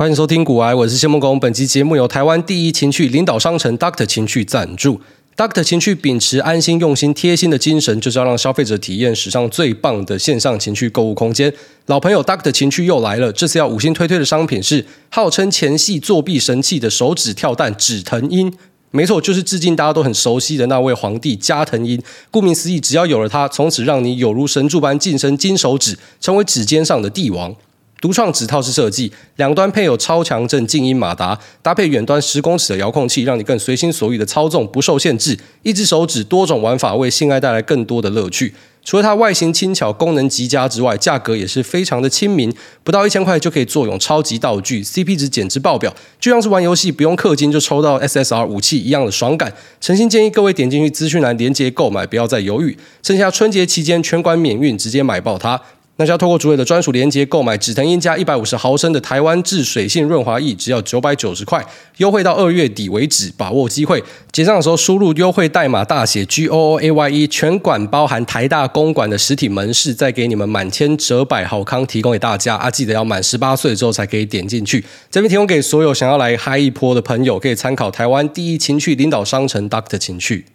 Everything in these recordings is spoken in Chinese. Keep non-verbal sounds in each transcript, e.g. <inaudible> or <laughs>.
欢迎收听股癌，我是谢孟恭。本期节目由台湾第一情趣领导商城 Doctor 情趣赞助。Doctor 情趣秉持安心、用心、贴心的精神，就是要让消费者体验史上最棒的线上情趣购物空间。老朋友 Doctor 情趣又来了，这次要五星推推的商品是号称前戏作弊神器的手指跳蛋指藤鹰。没错，就是至今大家都很熟悉的那位皇帝加藤鹰。顾名思义，只要有了它，从此让你有如神助般晋升金手指，成为指尖上的帝王。独创指套式设计，两端配有超强震静音马达，搭配远端十公尺的遥控器，让你更随心所欲的操纵，不受限制。一只手指，多种玩法，为性爱带来更多的乐趣。除了它外形轻巧、功能极佳之外，价格也是非常的亲民，不到一千块就可以坐拥超级道具，CP 值简直爆表，就像是玩游戏不用氪金就抽到 SSR 武器一样的爽感。诚心建议各位点进去资讯栏连接购买，不要再犹豫，剩下春节期间全馆免运，直接买爆它。那要透过主委的专属链接购买止疼鹰加一百五十毫升的台湾制水性润滑液，只要九百九十块，优惠到二月底为止，把握机会。结账的时候输入优惠代码大写 G O O A Y E，全馆包含台大公馆的实体门市，再给你们满千折百好康提供给大家啊！记得要满十八岁之后才可以点进去。这边提供给所有想要来嗨一波的朋友，可以参考台湾第一情趣领导商城 Doctor 情趣。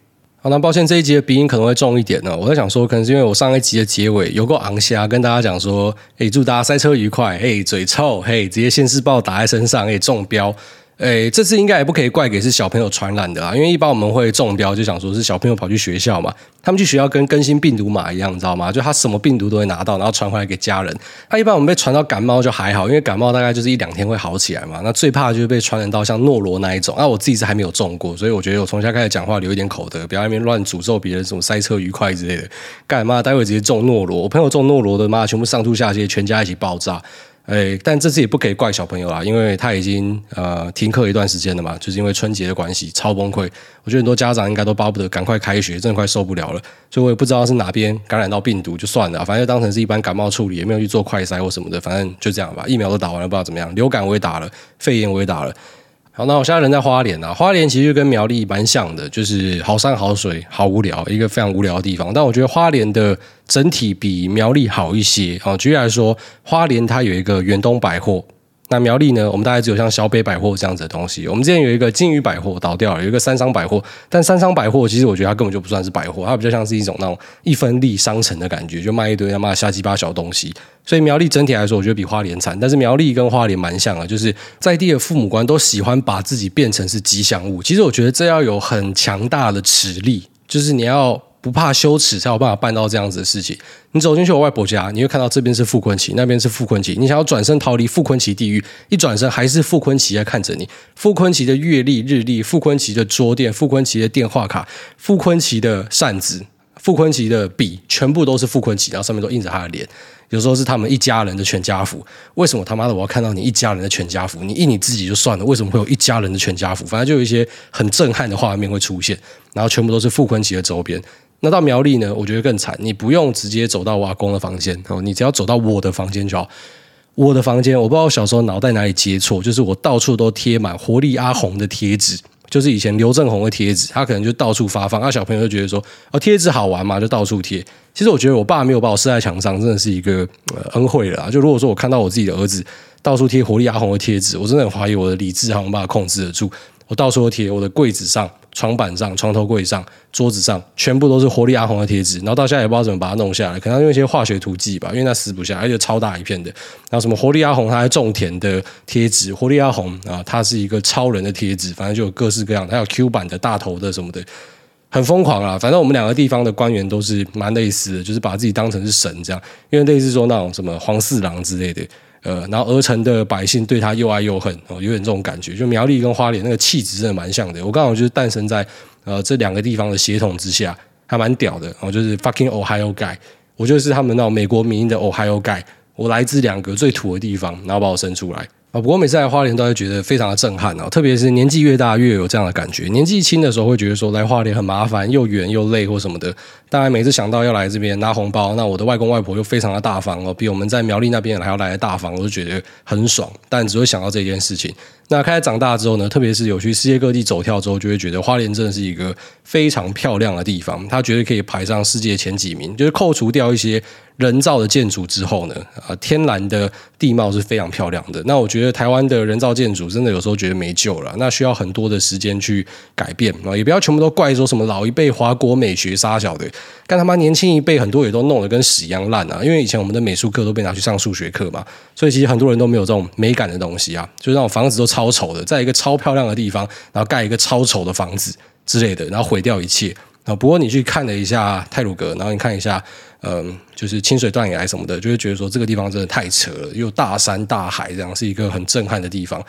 那抱歉，这一集的鼻音可能会重一点呢。我在想说，可能是因为我上一集的结尾有过昂虾，跟大家讲说，哎，祝大家塞车愉快，嘿，嘴臭，嘿，直接现世报打在身上，诶，中标。诶，这次应该也不可以怪给是小朋友传染的啦，因为一般我们会中标，就想说是小朋友跑去学校嘛，他们去学校跟更新病毒码一样，你知道吗？就他什么病毒都会拿到，然后传回来给家人。他一般我们被传到感冒就还好，因为感冒大概就是一两天会好起来嘛。那最怕的就是被传染到像诺罗那一种。那我自己是还没有中过，所以我觉得我从现在开始讲话留一点口德，不要在那边乱诅咒别人什么塞车愉快之类的。干嘛？待会直接中诺罗，我朋友中诺罗的妈，全部上吐下泻，全家一起爆炸。哎，但这次也不可以怪小朋友啦，因为他已经呃停课一段时间了嘛，就是因为春节的关系，超崩溃。我觉得很多家长应该都巴不得赶快开学，真的快受不了了。所以我也不知道是哪边感染到病毒，就算了，反正就当成是一般感冒处理，也没有去做快筛或什么的，反正就这样吧。疫苗都打完了，不知道怎么样，流感我也打了，肺炎我也打了。好，那我现在人在花莲啊，花莲其实跟苗栗蛮像的，就是好山好水，好无聊，一个非常无聊的地方。但我觉得花莲的整体比苗栗好一些啊。举例来说，花莲它有一个远东百货。那苗栗呢？我们大概只有像小北百货这样子的东西。我们之前有一个金鱼百货倒掉了，有一个三商百货，但三商百货其实我觉得它根本就不算是百货，它比较像是一种那种一分利商城的感觉，就卖一堆他妈瞎鸡巴小东西。所以苗栗整体来说，我觉得比花莲惨。但是苗栗跟花莲蛮像的，就是在地的父母官都喜欢把自己变成是吉祥物。其实我觉得这要有很强大的实力，就是你要。不怕羞耻才有办法办到这样子的事情。你走进去我外婆家，你会看到这边是傅崐萁，那边是傅崐萁。你想要转身逃离傅崐萁地狱，一转身还是傅崐萁在看着你。傅崐萁的月历、日历，傅崐萁的桌垫，傅崐萁的电话卡，傅崐萁的扇子，傅崐萁的笔，全部都是傅崐萁，然后上面都印着他的脸。有时候是他们一家人的全家福。为什么他妈的我要看到你一家人的全家福？你印你自己就算了，为什么会有一家人的全家福？反正就有一些很震撼的画面会出现，然后全部都是傅崐萁的周边。那到苗栗呢？我觉得更惨。你不用直接走到我阿公的房间哦，你只要走到我的房间就好。我的房间，我不知道我小时候脑袋哪里接错，就是我到处都贴满活力阿红的贴纸，就是以前刘正红的贴纸，他可能就到处发放。那小朋友就觉得说，哦，贴纸好玩嘛，就到处贴。其实我觉得我爸没有把我射在墙上，真的是一个恩惠了。就如果说我看到我自己的儿子到处贴活力阿红的贴纸，我真的很怀疑我的理智还能把它控制得住。我到处都贴，我的柜子上。床板上、床头柜上、桌子上，全部都是活力阿红的贴纸。然后到现在也不知道怎么把它弄下来，可能用一些化学涂剂吧，因为它撕不下，而且超大一片的。然后什么活力阿红，它还种田的贴纸，活力阿红啊，它是一个超人的贴纸，反正就有各式各样，还有 Q 版的大头的什么的，很疯狂啊。反正我们两个地方的官员都是蛮类似的，就是把自己当成是神这样，因为类似说那种什么黄四郎之类的。呃，然后鹅城的百姓对他又爱又恨哦，有点这种感觉。就苗栗跟花莲那个气质真的蛮像的。我刚好就是诞生在呃这两个地方的协同之下，还蛮屌的哦。就是 fucking Ohio guy，我就是他们那种美国民的 Ohio guy。我来自两个最土的地方，然后把我生出来。不过每次来花莲都会觉得非常的震撼哦，特别是年纪越大越有这样的感觉。年纪轻的时候会觉得说来花莲很麻烦，又远又累或什么的。当然每次想到要来这边拿红包，那我的外公外婆又非常的大方哦，比我们在苗栗那边还要来的大方，我就觉得很爽。但只会想到这件事情。那开始长大之后呢，特别是有去世界各地走跳之后，就会觉得花莲真的是一个非常漂亮的地方，它绝对可以排上世界前几名。就是扣除掉一些人造的建筑之后呢，啊，天然的地貌是非常漂亮的。那我觉得台湾的人造建筑真的有时候觉得没救了，那需要很多的时间去改变啊，也不要全部都怪说什么老一辈华国美学杀小的，干他妈年轻一辈很多也都弄得跟屎一样烂啊！因为以前我们的美术课都被拿去上数学课嘛，所以其实很多人都没有这种美感的东西啊，就是那种房子都超丑的，在一个超漂亮的地方，然后盖一个超丑的房子之类的，然后毁掉一切啊。不过你去看了一下泰鲁阁，然后你看一下，嗯，就是清水断崖什么的，就会觉得说这个地方真的太扯了，又大山大海，这样是一个很震撼的地方。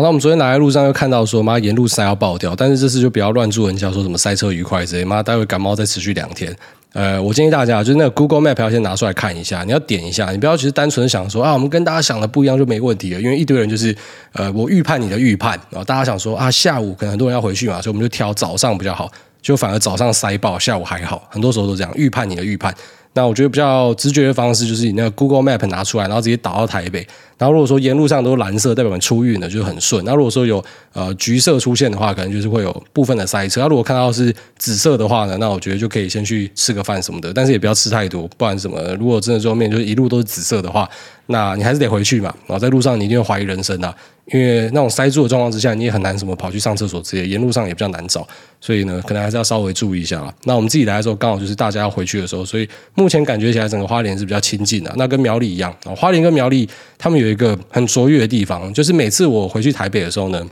好，那我们昨天来在路上又看到说，妈沿路塞要爆掉，但是这次就不要乱住人家说什么塞车愉快之类，妈待会感冒再持续两天。呃，我建议大家就是那个 Google Map 要先拿出来看一下，你要点一下，你不要只是单纯想说啊，我们跟大家想的不一样就没问题了，因为一堆人就是呃，我预判你的预判，然后大家想说啊，下午可能很多人要回去嘛，所以我们就挑早上比较好，就反而早上塞爆，下午还好，很多时候都这样预判你的预判。那我觉得比较直觉的方式就是你那个 Google Map 拿出来，然后直接导到台北。然后如果说沿路上都是蓝色，代表我们出运的，就很顺。那如果说有呃橘色出现的话，可能就是会有部分的塞车。那如果看到是紫色的话呢，那我觉得就可以先去吃个饭什么的，但是也不要吃太多，不然什么，如果真的后面就是一路都是紫色的话，那你还是得回去嘛。然后在路上你一定会怀疑人生啊。因为那种塞住的状况之下，你也很难什么跑去上厕所之类，沿路上也比较难找，所以呢，可能还是要稍微注意一下啦。那我们自己来的时候，刚好就是大家要回去的时候，所以目前感觉起来整个花莲是比较亲近的。那跟苗栗一样，花莲跟苗栗他们有一个很卓越的地方，就是每次我回去台北的时候呢，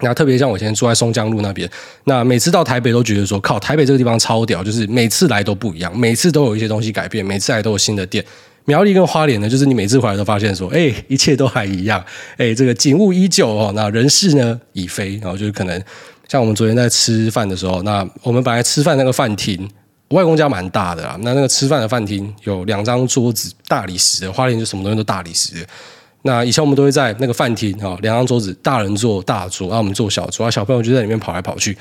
那特别像我现在住在松江路那边，那每次到台北都觉得说，靠，台北这个地方超屌，就是每次来都不一样，每次都有一些东西改变，每次来都有新的店。苗栗跟花莲呢，就是你每次回来都发现说，哎，一切都还一样，哎，这个景物依旧哦，那人事呢已非，然后就是可能像我们昨天在吃饭的时候，那我们本来吃饭那个饭厅，外公家蛮大的啦，那那个吃饭的饭厅有两张桌子，大理石的，花莲就什么东西都大理石的。那以前我们都会在那个饭厅啊，两张桌子，大人坐大桌，然后我们坐小桌，小朋友就在里面跑来跑去，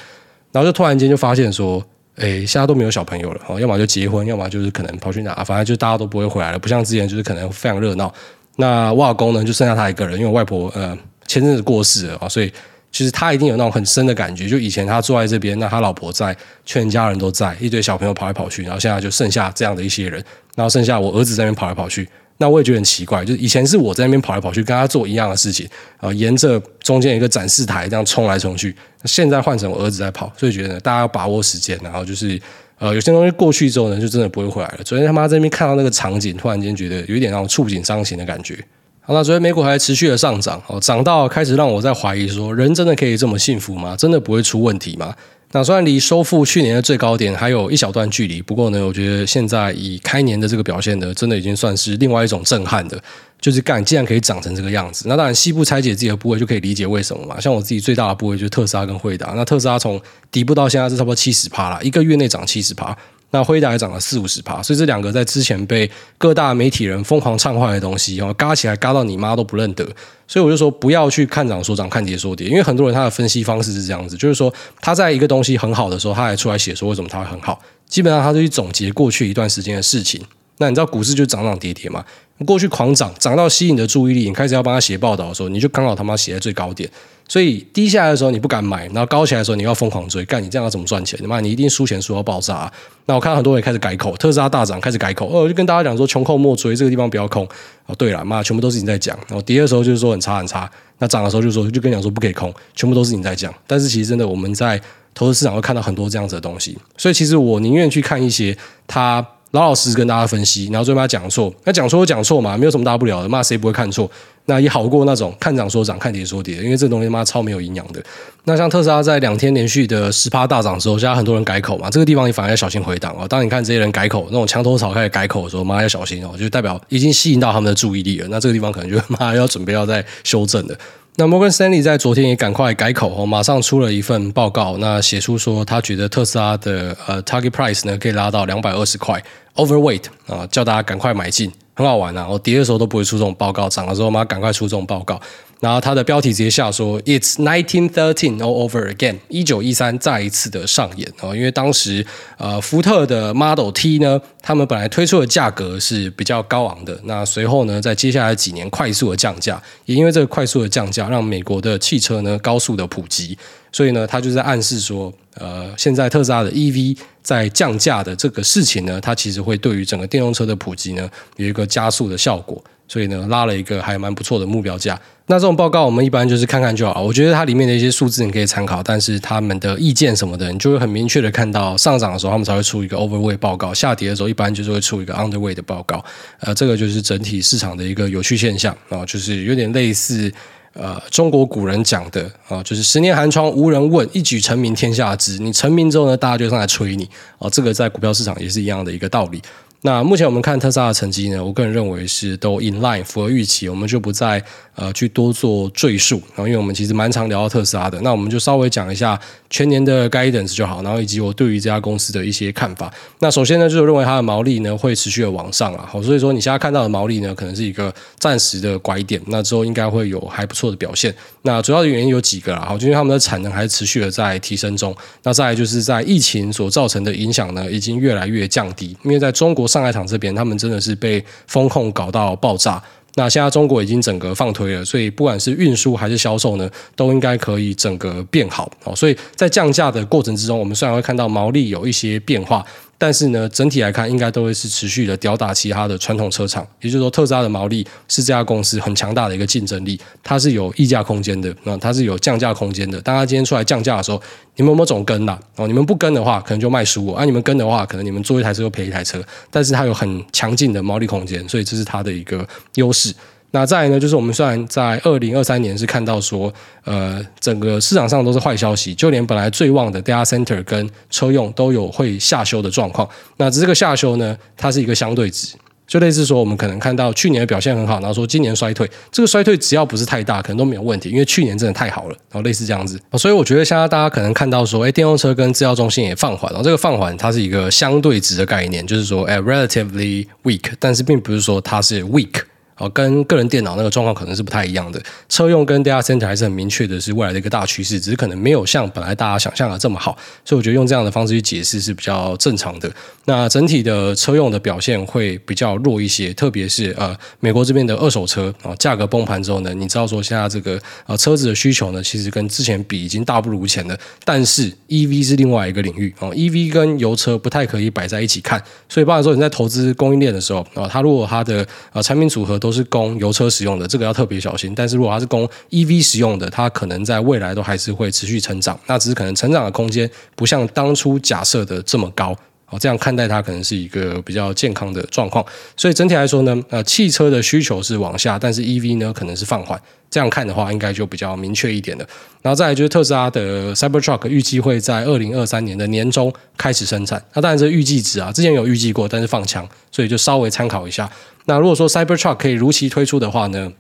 然后就突然间就发现说。哎，现在都没有小朋友了，要么就结婚，要么就是可能跑去哪，反正就大家都不会回来了，不像之前就是可能非常热闹。那外公呢，就剩下他一个人，因为外婆呃前阵子过世了啊，所以其实他一定有那种很深的感觉。就以前他坐在这边，那他老婆在，全家人都在，一堆小朋友跑来跑去，然后现在就剩下这样的一些人，然后剩下我儿子在那边跑来跑去。那我也觉得很奇怪，就是以前是我在那边跑来跑去，跟他做一样的事情，啊，沿着中间一个展示台这样冲来冲去。现在换成我儿子在跑，所以觉得，大家要把握时间，然后就是，呃，有些东西过去之后呢，就真的不会回来了。昨天他妈在那边看到那个场景，突然间觉得有一点让我触景伤情的感觉。好，那昨天美股还持续的上涨，哦，涨到开始让我在怀疑说，人真的可以这么幸福吗？真的不会出问题吗？那虽然离收复去年的最高点还有一小段距离，不过呢，我觉得现在以开年的这个表现呢，真的已经算是另外一种震撼的。就是干，竟然可以涨成这个样子，那当然西部拆解自己的部位就可以理解为什么嘛。像我自己最大的部位就是特斯拉跟惠达，那特斯拉从底部到现在是差不多七十趴了，一个月内涨七十趴。那辉达也涨了四五十趴，所以这两个在之前被各大媒体人疯狂唱坏的东西，然后嘎起来嘎到你妈都不认得。所以我就说不要去看涨说涨，看跌说跌，因为很多人他的分析方式是这样子，就是说他在一个东西很好的时候，他还出来写说为什么他会很好，基本上他就去总结过去一段时间的事情。那你知道股市就涨涨跌跌嘛？过去狂涨，涨到吸引你的注意力，你开始要帮他写报道的时候，你就刚好他妈写在最高点。所以低下来的时候你不敢买，然后高起来的时候你要疯狂追，干你这样要怎么赚钱？你妈，你一定输钱输到爆炸。那我看到很多人开始改口，特斯拉大涨开始改口，哦，我就跟大家讲说，穷寇莫追，这个地方不要空。哦，对了，妈，全部都是你在讲。然后跌的时候就是说很差很差，那涨的时候就说就跟你讲说不可以空，全部都是你在讲。但是其实真的我们在投资市场会看到很多这样子的东西，所以其实我宁愿去看一些他。老老实实跟大家分析，然后最后把他讲错，那讲错就讲错嘛，没有什么大不了的，骂谁不会看错？那也好过那种看涨说涨，看跌说跌，因为这东西妈超没有营养的。那像特斯拉在两天连续的十趴大涨的时候，现在很多人改口嘛，这个地方你反而要小心回档哦。当你看这些人改口，那种墙头草开始改口的时候，妈要小心哦，就代表已经吸引到他们的注意力了。那这个地方可能就 <laughs> 妈要准备要再修正了。那摩根士丹利在昨天也赶快改口哦，马上出了一份报告，那写出说他觉得特斯拉的呃 target price 呢可以拉到两百二十块。Overweight 啊，叫大家赶快买进，很好玩啊！我跌的时候都不会出这种报告，涨的时候妈赶快出这种报告。然后它的标题直接下说：“It's 1913 all over again，一九一三再一次的上演啊！因为当时呃福特的 Model T 呢，他们本来推出的价格是比较高昂的，那随后呢，在接下来几年快速的降价，也因为这个快速的降价，让美国的汽车呢高速的普及，所以呢，他就在暗示说，呃，现在特斯拉的 EV 在降价的这个事情呢，它其实会对于整个电动车的普及呢有一个加速的效果。所以呢，拉了一个还蛮不错的目标价。那这种报告我们一般就是看看就好。我觉得它里面的一些数字你可以参考，但是他们的意见什么的，你就会很明确的看到，上涨的时候他们才会出一个 overweight 报告，下跌的时候一一般就是会出一个 underweight 的报告。呃，这个就是整体市场的一个有趣现象啊、就是有点类似呃中国古人讲的啊、就是十年寒窗无人问，一举成名天下知。你成名之后呢，大家就上来吹你啊、呃，这个在股票市场也是一样的一个道理。那目前我们看特斯拉的成绩呢，我个人认为是都 in line 符合预期，我们就不再呃去多做赘述。然后，因为我们其实蛮常聊到特斯拉的，那我们就稍微讲一下全年的 guidance 就好，然后以及我对于这家公司的一些看法。那首先呢，就是认为它的毛利呢会持续的往上啊，好，所以说你现在看到的毛利呢，可能是一个暂时的拐点，那之后应该会有还不错的表现。那主要的原因有几个啦，好，就因为他们的产能还是持续的在提升中。那再来就是在疫情所造成的影响呢，已经越来越降低，因为在中国上海厂这边，他们真的是被风控搞到爆炸。那现在中国已经整个放推了，所以不管是运输还是销售呢，都应该可以整个变好。好，所以在降价的过程之中，我们虽然会看到毛利有一些变化。但是呢，整体来看，应该都会是持续的吊打其他的传统车厂。也就是说，特斯拉的毛利是这家公司很强大的一个竞争力，它是有溢价空间的，那它是有降价空间的。当它今天出来降价的时候，你们有没有总跟呐？哦，你们不跟的话，可能就卖输我；啊，你们跟的话，可能你们做一台车就赔一台车。但是它有很强劲的毛利空间，所以这是它的一个优势。那再来呢，就是我们虽然在二零二三年是看到说，呃，整个市场上都是坏消息，就连本来最旺的 data center 跟车用都有会下修的状况。那这个下修呢，它是一个相对值，就类似说我们可能看到去年的表现很好，然后说今年衰退，这个衰退只要不是太大，可能都没有问题，因为去年真的太好了，然后类似这样子。所以我觉得现在大家可能看到说，哎，电动车跟制药中心也放缓，然后这个放缓它是一个相对值的概念，就是说，哎，relatively weak，但是并不是说它是 weak。哦，跟个人电脑那个状况可能是不太一样的。车用跟 data center 还是很明确的是未来的一个大趋势，只是可能没有像本来大家想象的这么好。所以我觉得用这样的方式去解释是比较正常的。那整体的车用的表现会比较弱一些，特别是呃美国这边的二手车啊，价格崩盘之后呢，你知道说现在这个呃车子的需求呢，其实跟之前比已经大不如前了。但是 EV 是另外一个领域哦，EV 跟油车不太可以摆在一起看。所以，包含说你在投资供应链的时候啊，它如果它的呃产品组合都是供油车使用的，这个要特别小心。但是如果它是供 EV 使用的，它可能在未来都还是会持续成长。那只是可能成长的空间不像当初假设的这么高。哦，这样看待它可能是一个比较健康的状况。所以整体来说呢，呃，汽车的需求是往下，但是 EV 呢可能是放缓。这样看的话，应该就比较明确一点了。然后再来就是特斯拉的 Cybertruck 预计会在二零二三年的年中开始生产。那当然这预计值啊，之前有预计过，但是放枪，所以就稍微参考一下。那如果说 Cybertruck 可以如期推出的话呢，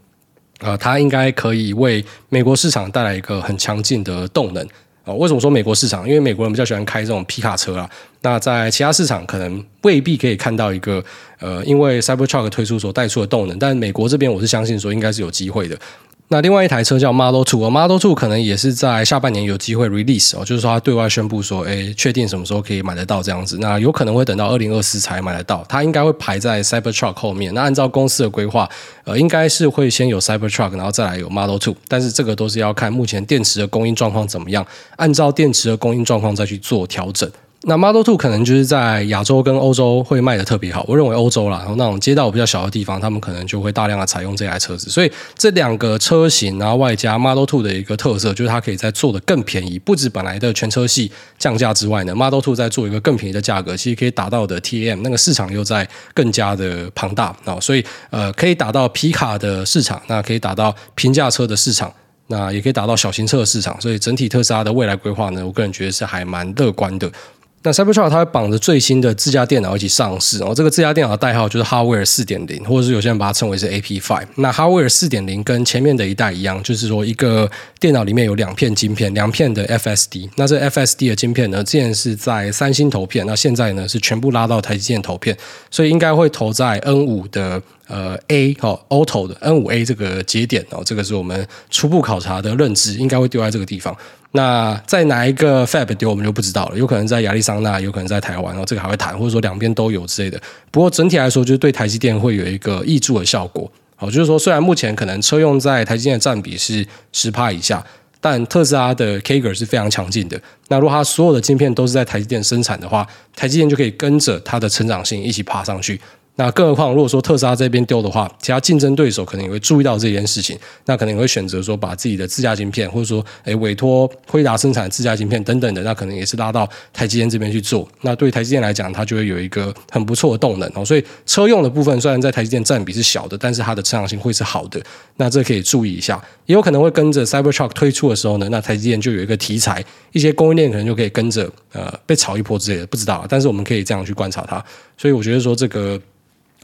呃，它应该可以为美国市场带来一个很强劲的动能啊。为什么说美国市场？因为美国人比较喜欢开这种皮卡车啊。那在其他市场可能未必可以看到一个呃，因为 Cybertruck 推出所带出的动能，但美国这边我是相信说应该是有机会的。那另外一台车叫 Model Two，Model Two 可能也是在下半年有机会 release 哦，就是说它对外宣布说，哎，确定什么时候可以买得到这样子。那有可能会等到二零二四才买得到，它应该会排在 Cybertruck 后面。那按照公司的规划，呃，应该是会先有 Cybertruck，然后再来有 Model Two。但是这个都是要看目前电池的供应状况怎么样，按照电池的供应状况再去做调整。那 Model Two 可能就是在亚洲跟欧洲会卖的特别好，我认为欧洲啦，然后那种街道比较小的地方，他们可能就会大量的采用这台车子。所以这两个车型，然后外加 Model Two 的一个特色，就是它可以在做的更便宜，不止本来的全车系降价之外呢，Model Two 在做一个更便宜的价格，其实可以达到的 T M 那个市场又在更加的庞大啊，所以呃可以打到皮卡的市场，那可以打到平价车的市场，那也可以打到小型车的市场，所以整体特斯拉的未来规划呢，我个人觉得是还蛮乐观的。那 Cybertruck 它会绑着最新的自家电脑一起上市，然后这个自家电脑的代号就是 h a r w a r e 四点零，或者是有些人把它称为是 AP Five。那 h a r w a r e 四点零跟前面的一代一样，就是说一个电脑里面有两片晶片，两片的 FSD。那这 FSD 的晶片呢，之前是在三星投片，那现在呢是全部拉到台积电投片，所以应该会投在 N 五的呃 A 哦 Auto 的 N 五 A 这个节点哦，这个是我们初步考察的认知，应该会丢在这个地方。那在哪一个 Fab 丢，我们就不知道了，有可能在亚利桑那，有可能在台湾，然后这个还会谈，或者说两边都有之类的。不过整体来说，就是对台积电会有一个挹注的效果。好，就是说虽然目前可能车用在台积电的占比是十趴以下，但特斯拉的 CAGR 是非常强劲的。那如果它所有的晶片都是在台积电生产的话，台积电就可以跟着它的成长性一起爬上去。那更何况，如果说特斯拉这边丢的话，其他竞争对手可能也会注意到这件事情，那可能也会选择说把自己的自家晶片，或者说诶委托辉达生产自家晶片等等的，那可能也是拉到台积电这边去做。那对台积电来讲，它就会有一个很不错的动能哦。所以车用的部分虽然在台积电占比是小的，但是它的成长性会是好的。那这可以注意一下，也有可能会跟着 Cybertruck 推出的时候呢，那台积电就有一个题材，一些供应链可能就可以跟着呃被炒一波之类的，不知道。但是我们可以这样去观察它。所以我觉得说这个。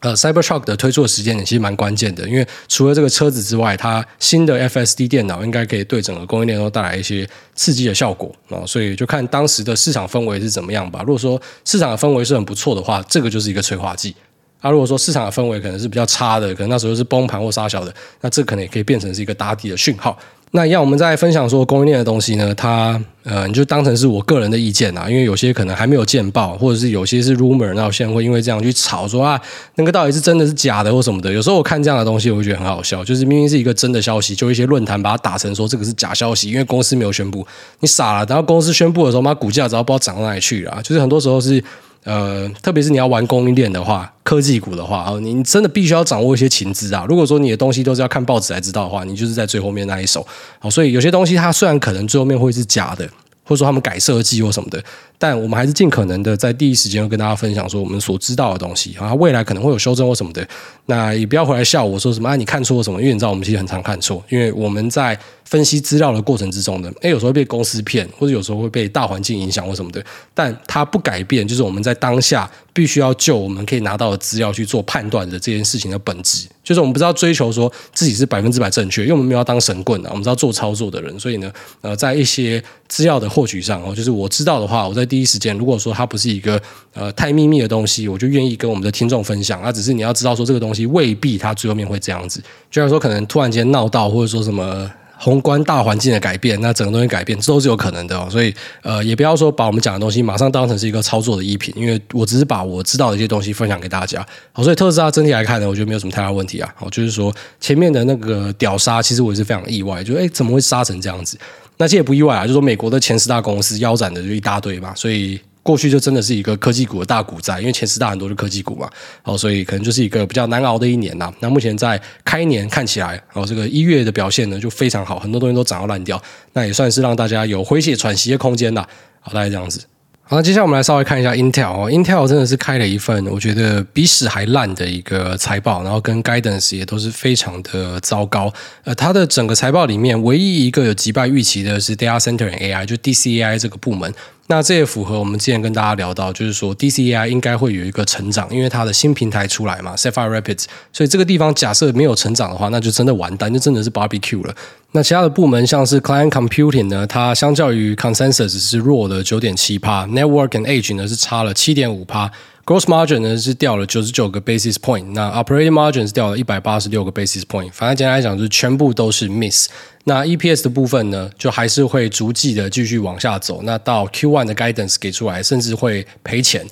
呃，Cybertruck 的推出的时间点其实蛮关键的，因为除了这个车子之外，它新的 FSD 电脑应该可以对整个供应链都带来一些刺激的效果啊，所以就看当时的市场氛围是怎么样吧。如果说市场的氛围是很不错的话，这个就是一个催化剂。啊，如果说市场的氛围可能是比较差的，可能那时候是崩盘或杀小的，那这可能也可以变成是一个打底的讯号。那一样，我们在分享说供应链的东西呢，它呃，你就当成是我个人的意见啊，因为有些可能还没有见报，或者是有些是 rumor，那有些人会因为这样去炒说啊，那个到底是真的是假的或什么的。有时候我看这样的东西，我会觉得很好笑，就是明明是一个真的消息，就一些论坛把它打成说这个是假消息，因为公司没有宣布，你傻了。然后公司宣布的时候，妈股价只要不知道涨到哪里去了，就是很多时候是。呃，特别是你要玩供应链的话，科技股的话，你真的必须要掌握一些情资啊。如果说你的东西都是要看报纸才知道的话，你就是在最后面那一手。好，所以有些东西它虽然可能最后面会是假的，或者说他们改设计或什么的，但我们还是尽可能的在第一时间跟大家分享说我们所知道的东西啊。未来可能会有修正或什么的，那也不要回来笑我说什么啊，你看错什么？因为你知道我们其实很常看错，因为我们在。分析资料的过程之中呢，诶，有时候会被公司骗，或者有时候会被大环境影响或什么的，但它不改变，就是我们在当下必须要就我们可以拿到的资料去做判断的这件事情的本质，就是我们不知道追求说自己是百分之百正确，因为我们没有要当神棍啊，我们知道做操作的人，所以呢，呃，在一些资料的获取上哦，就是我知道的话，我在第一时间，如果说它不是一个呃太秘密的东西，我就愿意跟我们的听众分享，啊，只是你要知道说这个东西未必它最后面会这样子，就像说可能突然间闹到，或者说什么。宏观大环境的改变，那整个东西改变，这都是有可能的哦。所以，呃，也不要说把我们讲的东西马上当成是一个操作的依凭，因为我只是把我知道的一些东西分享给大家。好，所以特斯拉整体来看呢，我觉得没有什么太大问题啊。好，就是说前面的那个屌杀，其实我也是非常意外，就诶怎么会杀成这样子？那这也不意外啊，就是说美国的前十大公司腰斩的就一大堆嘛，所以。过去就真的是一个科技股的大股灾，因为前十大很多是科技股嘛，哦，所以可能就是一个比较难熬的一年呐。那目前在开年看起来，哦，这个一月的表现呢就非常好，很多东西都涨到烂掉，那也算是让大家有回血喘息的空间啦。好，大概这样子。好，那接下来我们来稍微看一下 Intel 哦，Intel 真的是开了一份我觉得比屎还烂的一个财报，然后跟 Guidance 也都是非常的糟糕。呃，它的整个财报里面唯一一个有击败预期的是 Data Center AI，就 DCAI 这个部门。那这也符合我们之前跟大家聊到，就是说 DCAI 应该会有一个成长，因为它的新平台出来嘛，Sapphire Rapids，所以这个地方假设没有成长的话，那就真的完蛋，就真的是 barbecue 了。那其他的部门像是 Client Computing 呢，它相较于 Consensus 是弱了九点七趴，Network and Edge 呢是差了七点五趴。Gross margin 呢是掉了九十九个 basis point，那 operating margin 是掉了一百八十六个 basis point。反正简单来讲，就是全部都是 miss。那 EPS 的部分呢，就还是会逐季的继续往下走。那到 Q1 的 guidance 给出来，甚至会赔钱。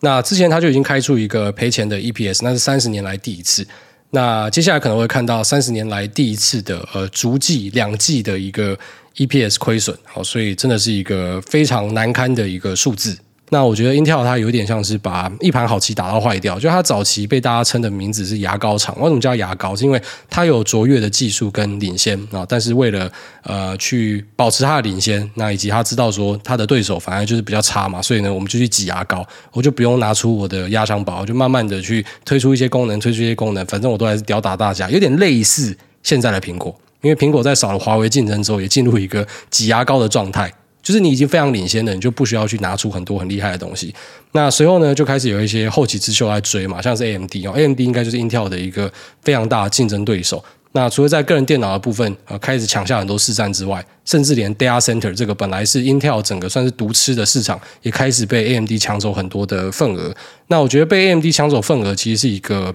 那之前他就已经开出一个赔钱的 EPS，那是三十年来第一次。那接下来可能会看到三十年来第一次的呃逐季两季的一个 EPS 亏损。好，所以真的是一个非常难堪的一个数字。那我觉得 Intel 它有点像是把一盘好棋打到坏掉，就它早期被大家称的名字是牙膏厂，为什么叫牙膏？是因为它有卓越的技术跟领先啊，但是为了呃去保持它的领先，那以及他知道说他的对手反而就是比较差嘛，所以呢我们就去挤牙膏，我就不用拿出我的压箱宝，我就慢慢的去推出一些功能，推出一些功能，反正我都还是吊打大家，有点类似现在的苹果，因为苹果在少了华为竞争之后，也进入一个挤牙膏的状态。就是你已经非常领先了，你就不需要去拿出很多很厉害的东西。那随后呢，就开始有一些后起之秀来追嘛，像是 AMD 哦，AMD 应该就是 Intel 的一个非常大的竞争对手。那除了在个人电脑的部分啊，开始抢下很多市占之外，甚至连 Data Center 这个本来是 Intel 整个算是独吃的市场，也开始被 AMD 抢走很多的份额。那我觉得被 AMD 抢走份额，其实是一个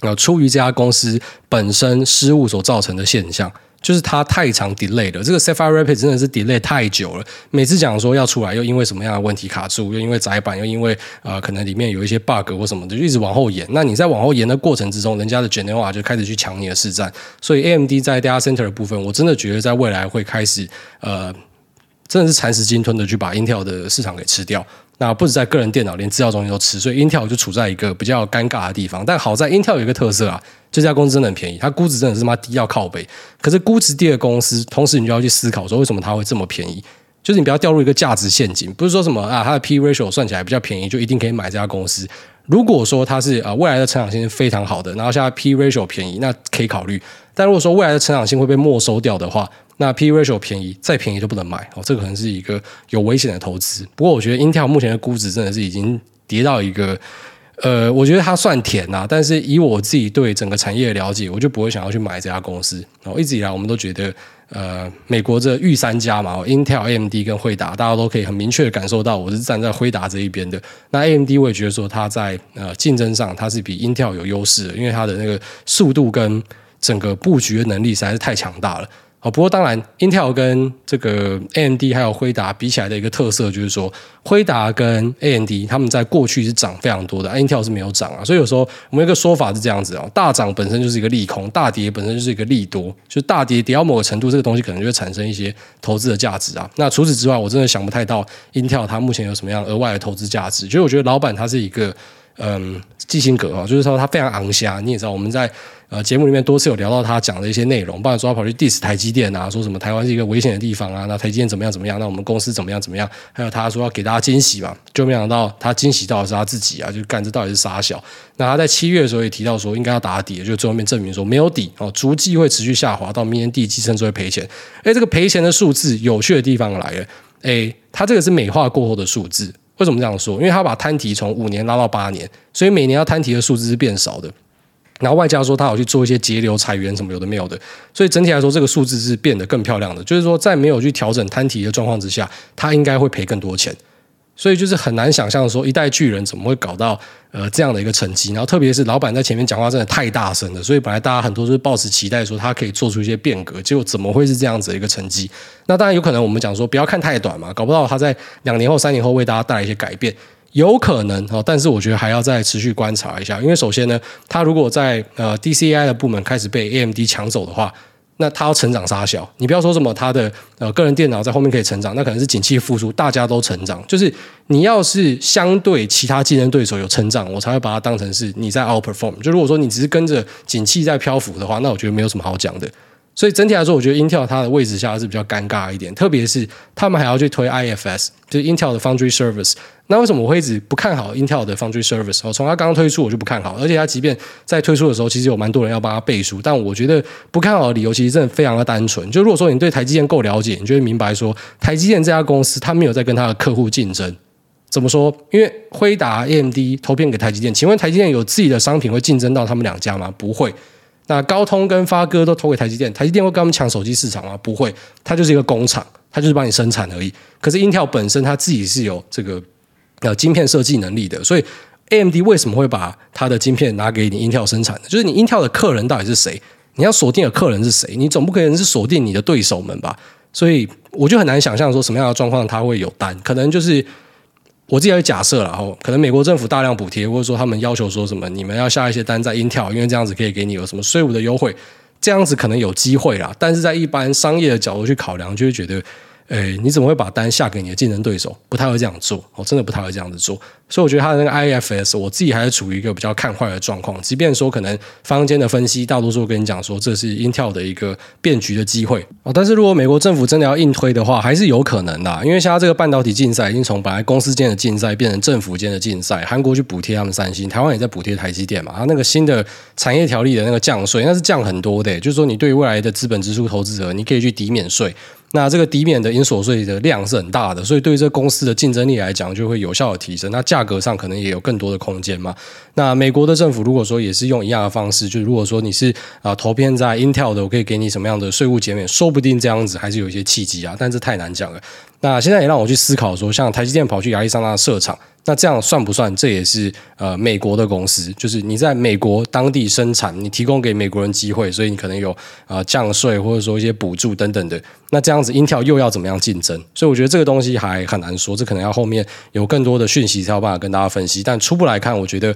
呃，出于这家公司本身失误所造成的现象。就是它太长 delay 了，这个 Sapphire Rapids 真的是 delay 太久了。每次讲说要出来，又因为什么样的问题卡住，又因为载板，又因为呃可能里面有一些 bug 或什么的，就一直往后延。那你在往后延的过程之中，人家的 Genoa 就开始去抢你的市占。所以 AMD 在 data center 的部分，我真的觉得在未来会开始呃，真的是蚕食鲸吞的去把 Intel 的市场给吃掉。那不止在个人电脑，连资料中心都吃，所以 Intel 就处在一个比较尴尬的地方。但好在 Intel 有一个特色啊，这家公司真的很便宜，它估值真的是妈低到靠背。可是估值低的公司，同时你就要去思考说，为什么它会这么便宜？就是你不要掉入一个价值陷阱，不是说什么啊，它的 P ratio 算起来比较便宜，就一定可以买这家公司。如果说它是啊未来的成长性是非常好的，然后现在 P ratio 便宜，那可以考虑。但如果说未来的成长性会被没收掉的话，那 P ratio 便宜，再便宜都不能买哦，这可能是一个有危险的投资。不过我觉得 Intel 目前的估值真的是已经跌到一个，呃，我觉得它算甜呐，但是以我自己对整个产业的了解，我就不会想要去买这家公司。然后一直以来我们都觉得，呃，美国这御三家嘛，Intel、AMD 跟惠达，大家都可以很明确的感受到，我是站在惠达这一边的。那 AMD 我也觉得说它在呃竞争上它是比 Intel 有优势的，因为它的那个速度跟整个布局的能力实在是太强大了。不过当然，Intel 跟这个 AMD 还有辉达比起来的一个特色就是说，辉达跟 AMD 他们在过去是涨非常多的，Intel 是没有涨啊。所以有时候我们有一个说法是这样子哦，大涨本身就是一个利空，大跌本身就是一个利多。就大跌跌到某个程度，这个东西可能就会产生一些投资的价值啊。那除此之外，我真的想不太到 Intel 它目前有什么样额外的投资价值。所以我觉得老板他是一个嗯，基辛格啊，就是说他非常昂虾。你也知道我们在。呃，节目里面多次有聊到他讲的一些内容，不然说他跑去 diss 台积电啊，说什么台湾是一个危险的地方啊，那台积电怎么样怎么样，那我们公司怎么样怎么样，还有他说要给大家惊喜嘛，就没想到他惊喜到的是他自己啊，就干这到底是杀小。那他在七月的时候也提到说应该要打底，就最后面证明说没有底哦，逐季会持续下滑，到明年第一季甚至会赔钱。哎，这个赔钱的数字有趣的地方来了，哎，他这个是美化过后的数字，为什么这样说？因为他把摊提从五年拉到八年，所以每年要摊提的数字是变少的。然后外加说他有去做一些节流裁员什么有的没有的，所以整体来说这个数字是变得更漂亮的。就是说在没有去调整摊提的状况之下，他应该会赔更多钱。所以就是很难想象说一代巨人怎么会搞到呃这样的一个成绩。然后特别是老板在前面讲话真的太大声了，所以本来大家很多都是抱持期待说他可以做出一些变革，结果怎么会是这样子的一个成绩？<laughs> 那当然有可能我们讲说不要看太短嘛，搞不到他在两年后、三年后为大家带来一些改变。有可能哦，但是我觉得还要再持续观察一下，因为首先呢，他如果在呃 D C I 的部门开始被 AMD 抢走的话，那他要成长杀小。你不要说什么他的呃个人电脑在后面可以成长，那可能是景气复苏，大家都成长。就是你要是相对其他竞争对手有成长，我才会把它当成是你在 outperform。就如果说你只是跟着景气在漂浮的话，那我觉得没有什么好讲的。所以整体来说，我觉得 Intel 它的位置下是比较尴尬一点，特别是他们还要去推 IFS，就是 Intel 的 Foundry Service。那为什么我会一直不看好 Intel 的 Foundry Service？我从它刚刚推出我就不看好，而且它即便在推出的时候，其实有蛮多人要帮它背书。但我觉得不看好的理由其实真的非常的单纯。就如果说你对台积电够了解，你就会明白说，台积电这家公司它没有在跟它的客户竞争。怎么说？因为辉达、AMD 投片给台积电，请问台积电有自己的商品会竞争到他们两家吗？不会。那高通跟发哥都投给台积电，台积电会跟他们抢手机市场吗？不会，它就是一个工厂，它就是帮你生产而已。可是 Intel 本身它自己是有这个呃晶片设计能力的，所以 AMD 为什么会把它的晶片拿给你 Intel 生产的？就是你 Intel 的客人到底是谁？你要锁定的客人是谁？你总不可能是锁定你的对手们吧？所以我就很难想象说什么样的状况它会有单，可能就是。我自己也假设了哈，可能美国政府大量补贴，或者说他们要求说什么，你们要下一些单在 Intel，因为这样子可以给你有什么税务的优惠，这样子可能有机会啦。但是在一般商业的角度去考量，就会觉得。诶，你怎么会把单下给你的竞争对手？不太会这样做，我真的不太会这样子做。所以我觉得他的那个 IFS，我自己还是处于一个比较看坏的状况。即便说可能坊间的分析大多数跟你讲说这是 Intel 的一个变局的机会哦，但是如果美国政府真的要硬推的话，还是有可能的。因为现在这个半导体竞赛已经从本来公司间的竞赛变成政府间的竞赛，韩国去补贴他们三星，台湾也在补贴台积电嘛。它那个新的产业条例的那个降税，那是降很多的，就是说你对于未来的资本支出投资者，你可以去抵免税。那这个抵免的应所税的量是很大的，所以对于这公司的竞争力来讲，就会有效的提升。那价格上可能也有更多的空间嘛。那美国的政府如果说也是用一样的方式，就如果说你是啊投片在 Intel 的，我可以给你什么样的税务减免，说不定这样子还是有一些契机啊。但是太难讲了。那现在也让我去思考说，像台积电跑去亚利桑那设厂，那这样算不算？这也是呃美国的公司，就是你在美国当地生产，你提供给美国人机会，所以你可能有呃降税或者说一些补助等等的。那这样子，Intel 又要怎么样竞争？所以我觉得这个东西还很难说，这可能要后面有更多的讯息才有办法跟大家分析。但初步来看，我觉得。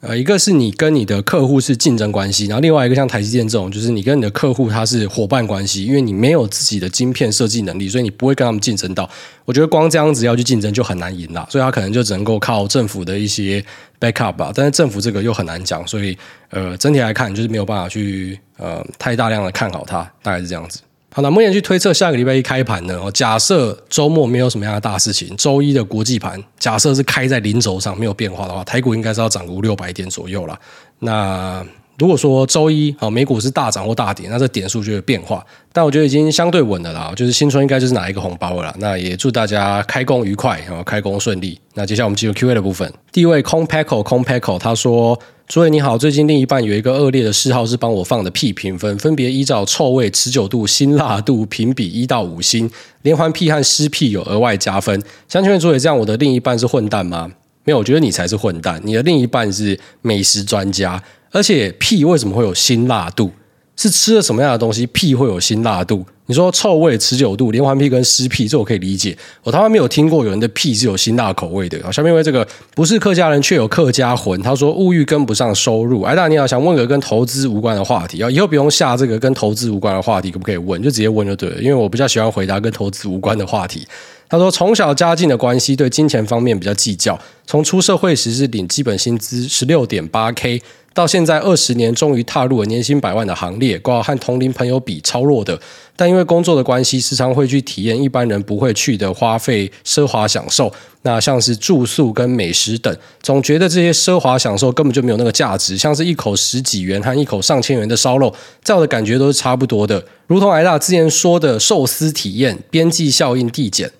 呃，一个是你跟你的客户是竞争关系，然后另外一个像台积电这种，就是你跟你的客户他是伙伴关系，因为你没有自己的晶片设计能力，所以你不会跟他们竞争到。我觉得光这样子要去竞争就很难赢了，所以他可能就只能够靠政府的一些 backup 吧。但是政府这个又很难讲，所以呃，整体来看就是没有办法去呃太大量的看好它，大概是这样子。好，那目前去推测下个礼拜一开盘呢？假设周末没有什么样的大事情，周一的国际盘假设是开在零轴上没有变化的话，台股应该是要涨五六百点左右了。那如果说周一啊美股是大涨或大跌，那这点数就有变化。但我觉得已经相对稳了啦，就是新春应该就是拿一个红包了啦。那也祝大家开工愉快，然后开工顺利。那接下来我们进入 Q&A 的部分。第一位空 Packle 空 Packle 他说。诸位你好，最近另一半有一个恶劣的嗜好是帮我放的屁评分，分别依照臭味、持久度、辛辣度评比一到五星，连环屁和湿屁有额外加分。想请问诸位，这样我的另一半是混蛋吗？没有，我觉得你才是混蛋。你的另一半是美食专家，而且屁为什么会有辛辣度？是吃了什么样的东西，屁会有辛辣度？你说臭味、持久度、连环屁跟湿屁，这我可以理解。我他妈没有听过有人的屁是有辛辣口味的。下面因为这个不是客家人却有客家魂，他说物欲跟不上收入。哎，大你好，想问个跟投资无关的话题，以后不用下这个跟投资无关的话题，可不可以问？就直接问就对了，因为我比较喜欢回答跟投资无关的话题。他说从小家境的关系，对金钱方面比较计较。从出社会时是领基本薪资十六点八 K。到现在二十年，终于踏入了年薪百万的行列，挂和同龄朋友比超弱的。但因为工作的关系，时常会去体验一般人不会去的花费奢华享受。那像是住宿跟美食等，总觉得这些奢华享受根本就没有那个价值。像是一口十几元和一口上千元的烧肉，在我的感觉都是差不多的。如同艾大之前说的，寿司体验边际效应递减。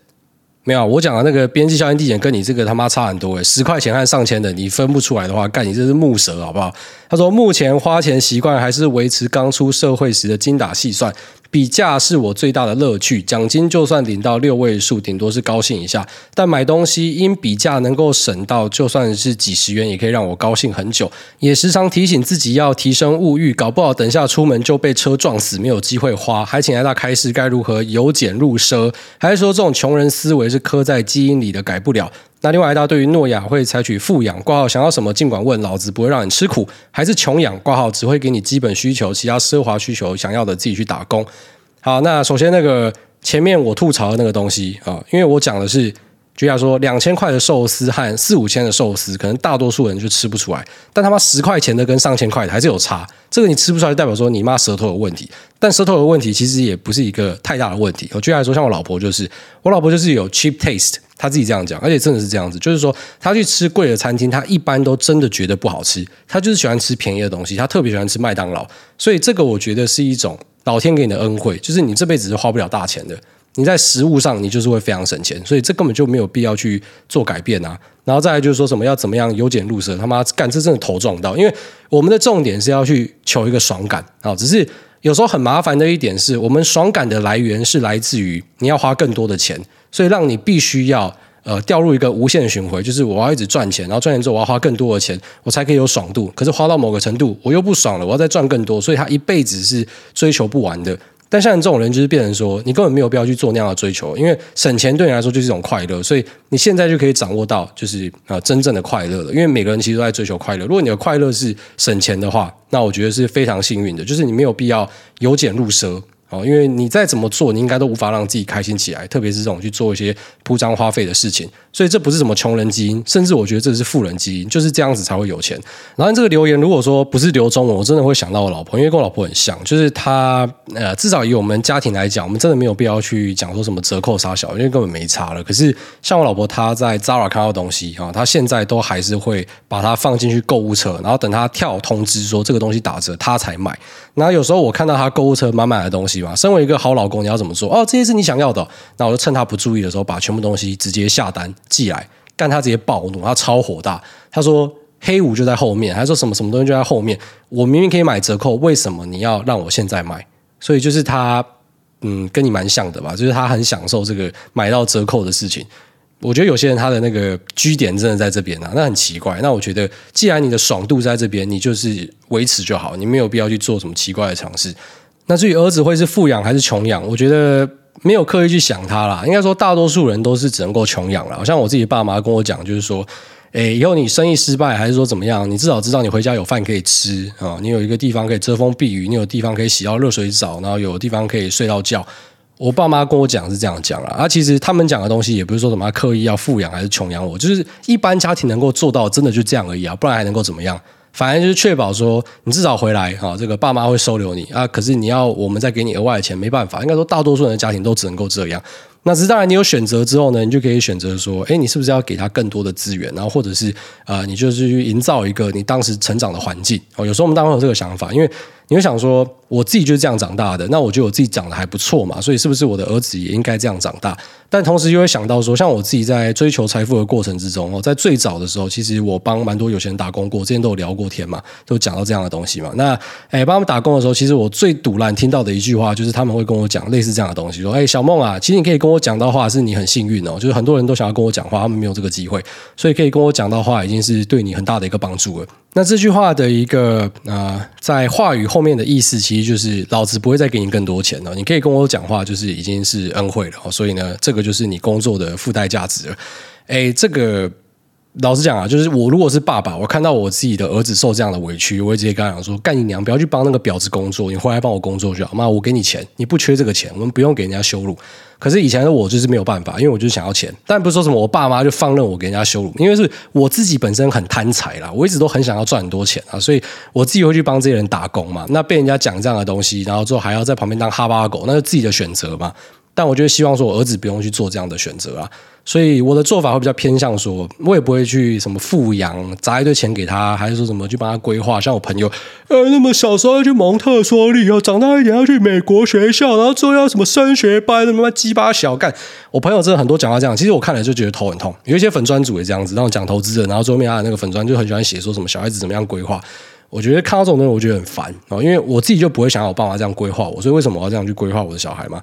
没有，我讲的那个边际效应递减跟你这个他妈差很多诶，十块钱和上千的你分不出来的话，干你这是木蛇好不好？他说目前花钱习惯还是维持刚出社会时的精打细算。比价是我最大的乐趣，奖金就算领到六位数，顶多是高兴一下。但买东西因比价能够省到，就算是几十元，也可以让我高兴很久。也时常提醒自己要提升物欲，搞不好等下出门就被车撞死，没有机会花。还请来大开示该如何由俭入奢？还是说这种穷人思维是刻在基因里的，改不了？那另外，大家对于诺亚会采取富养挂号，想要什么尽管问，老子不会让你吃苦；还是穷养挂号，只会给你基本需求，其他奢华需求想要的自己去打工。好，那首先那个前面我吐槽的那个东西啊，因为我讲的是。就像说两千块的寿司和四五千的寿司，可能大多数人就吃不出来。但他妈十块钱的跟上千块的还是有差。这个你吃不出来，代表说你妈舌头有问题。但舌头有问题其实也不是一个太大的问题。我举例来说，像我老婆就是，我老婆就是有 cheap taste，她自己这样讲，而且真的是这样子。就是说，她去吃贵的餐厅，她一般都真的觉得不好吃。她就是喜欢吃便宜的东西，她特别喜欢吃麦当劳。所以这个我觉得是一种老天给你的恩惠，就是你这辈子是花不了大钱的。你在食物上，你就是会非常省钱，所以这根本就没有必要去做改变啊。然后再来就是说什么要怎么样由俭入奢，他妈干这真的头撞到，因为我们的重点是要去求一个爽感啊。只是有时候很麻烦的一点是，我们爽感的来源是来自于你要花更多的钱，所以让你必须要呃掉入一个无限循环，就是我要一直赚钱，然后赚钱之后我要花更多的钱，我才可以有爽度。可是花到某个程度，我又不爽了，我要再赚更多，所以他一辈子是追求不完的。但像你这种人，就是变成说，你根本没有必要去做那样的追求，因为省钱对你来说就是一种快乐，所以你现在就可以掌握到，就是啊真正的快乐了。因为每个人其实都在追求快乐。如果你的快乐是省钱的话，那我觉得是非常幸运的，就是你没有必要由俭入奢。哦，因为你再怎么做，你应该都无法让自己开心起来，特别是这种去做一些铺张花费的事情。所以这不是什么穷人基因，甚至我觉得这是富人基因，就是这样子才会有钱。然后这个留言如果说不是留中文，我真的会想到我老婆，因为跟我老婆很像，就是她呃，至少以我们家庭来讲，我们真的没有必要去讲说什么折扣杀小，因为根本没差了。可是像我老婆，她在 Zara 看到东西啊，她现在都还是会把它放进去购物车，然后等她跳通知说这个东西打折，她才买。然后有时候我看到她购物车满满的东西嘛。身为一个好老公，你要怎么做？哦，这些是你想要的，那我就趁他不注意的时候，把全部东西直接下单寄来，干他直接暴怒，他超火大。他说黑五就在后面，还说什么什么东西就在后面，我明明可以买折扣，为什么你要让我现在买？所以就是他，嗯，跟你蛮像的吧，就是他很享受这个买到折扣的事情。我觉得有些人他的那个居点真的在这边啊，那很奇怪。那我觉得，既然你的爽度在这边，你就是维持就好，你没有必要去做什么奇怪的尝试。那至于儿子会是富养还是穷养，我觉得没有刻意去想他啦。应该说，大多数人都是只能够穷养了。好像我自己爸妈跟我讲，就是说，诶，以后你生意失败还是说怎么样，你至少知道你回家有饭可以吃啊，你有一个地方可以遮风避雨，你有地方可以洗到热水澡，然后有地方可以睡到觉。我爸妈跟我讲是这样讲啦，啊，其实他们讲的东西也不是说什么刻意要富养还是穷养我，就是一般家庭能够做到，真的就这样而已啊，不然还能够怎么样？反正就是确保说你至少回来哈，这个爸妈会收留你啊，可是你要我们再给你额外的钱，没办法，应该说大多数人的家庭都只能够这样。那只是当然，你有选择之后呢，你就可以选择说，哎，你是不是要给他更多的资源，然后或者是啊、你就是去营造一个你当时成长的环境哦。有时候我们当然有这个想法，因为。你会想说，我自己就是这样长大的，那我觉得我自己长得还不错嘛，所以是不是我的儿子也应该这样长大？但同时又会想到说，像我自己在追求财富的过程之中哦，在最早的时候，其实我帮蛮多有钱人打工过，之前都有聊过天嘛，都讲到这样的东西嘛。那哎，帮他们打工的时候，其实我最堵烂听到的一句话，就是他们会跟我讲类似这样的东西，说：“哎，小梦啊，其实你可以跟我讲到话，是你很幸运哦，就是很多人都想要跟我讲话，他们没有这个机会，所以可以跟我讲到话，已经是对你很大的一个帮助了。”那这句话的一个啊、呃，在话语后面的意思，其实就是老子不会再给你更多钱了。你可以跟我讲话，就是已经是恩惠了。所以呢，这个就是你工作的附带价值了。诶，这个。老实讲啊，就是我如果是爸爸，我看到我自己的儿子受这样的委屈，我会直接跟他讲说：“干你娘！不要去帮那个婊子工作，你回来帮我工作就好。妈，我给你钱，你不缺这个钱，我们不用给人家羞辱。可是以前的我就是没有办法，因为我就是想要钱。但不是说什么我爸妈就放任我给人家羞辱，因为是我自己本身很贪财啦，我一直都很想要赚很多钱啊，所以我自己会去帮这些人打工嘛。那被人家讲这样的东西，然后之后还要在旁边当哈巴狗，那是自己的选择嘛。但我就希望说我儿子不用去做这样的选择啊。所以我的做法会比较偏向说，我也不会去什么富养，砸一堆钱给他，还是说什么去帮他规划。像我朋友，呃，那么小时候要去蒙特梭利，要长大一点要去美国学校，然后之后要什么升学班，什么鸡巴小干。我朋友真的很多讲到这样，其实我看了就觉得头很痛。有一些粉专组也这样子，然后讲投资的，然后最后面他的那个粉砖就很喜欢写说什么小孩子怎么样规划。我觉得看到这种东西，我觉得很烦哦，因为我自己就不会想要我爸妈这样规划我，所以为什么我要这样去规划我的小孩嘛？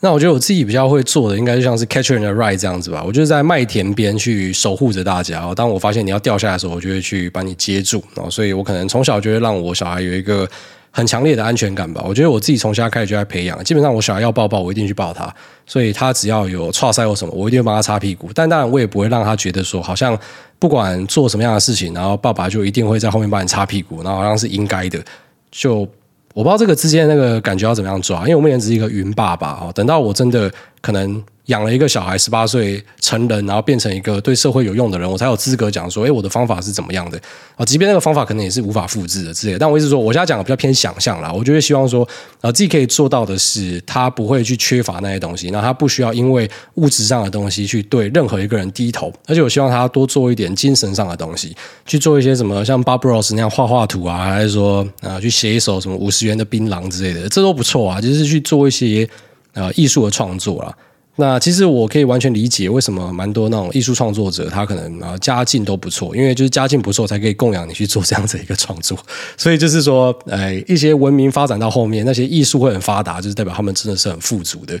那我觉得我自己比较会做的，应该就像是 Catcher in the Rye 这样子吧。我就是在麦田边去守护着大家。当我发现你要掉下来的时候，我就会去把你接住。所以我可能从小就会让我小孩有一个很强烈的安全感吧。我觉得我自己从小开始就在培养。基本上我小孩要抱抱，我一定去抱他。所以他只要有挫赛或什么，我一定会帮他擦屁股。但当然我也不会让他觉得说，好像不管做什么样的事情，然后爸爸就一定会在后面帮你擦屁股，然后好像是应该的。就。我不知道这个之间那个感觉要怎么样抓，因为我目前只是一个云爸爸哦。等到我真的可能。养了一个小孩，十八岁成人，然后变成一个对社会有用的人，我才有资格讲说，诶，我的方法是怎么样的啊？即便那个方法可能也是无法复制的之类的，但我一直说，我现在讲的比较偏想象啦。我就会希望说，啊，自己可以做到的是，他不会去缺乏那些东西，那他不需要因为物质上的东西去对任何一个人低头，而且我希望他多做一点精神上的东西，去做一些什么像 Bob Ross 那样画画图啊，还是说啊，去写一首什么五十元的槟榔之类的，这都不错啊，就是去做一些呃艺术的创作啦。那其实我可以完全理解为什么蛮多那种艺术创作者他可能啊家境都不错，因为就是家境不错才可以供养你去做这样子一个创作，所以就是说，哎，一些文明发展到后面，那些艺术会很发达，就是代表他们真的是很富足的。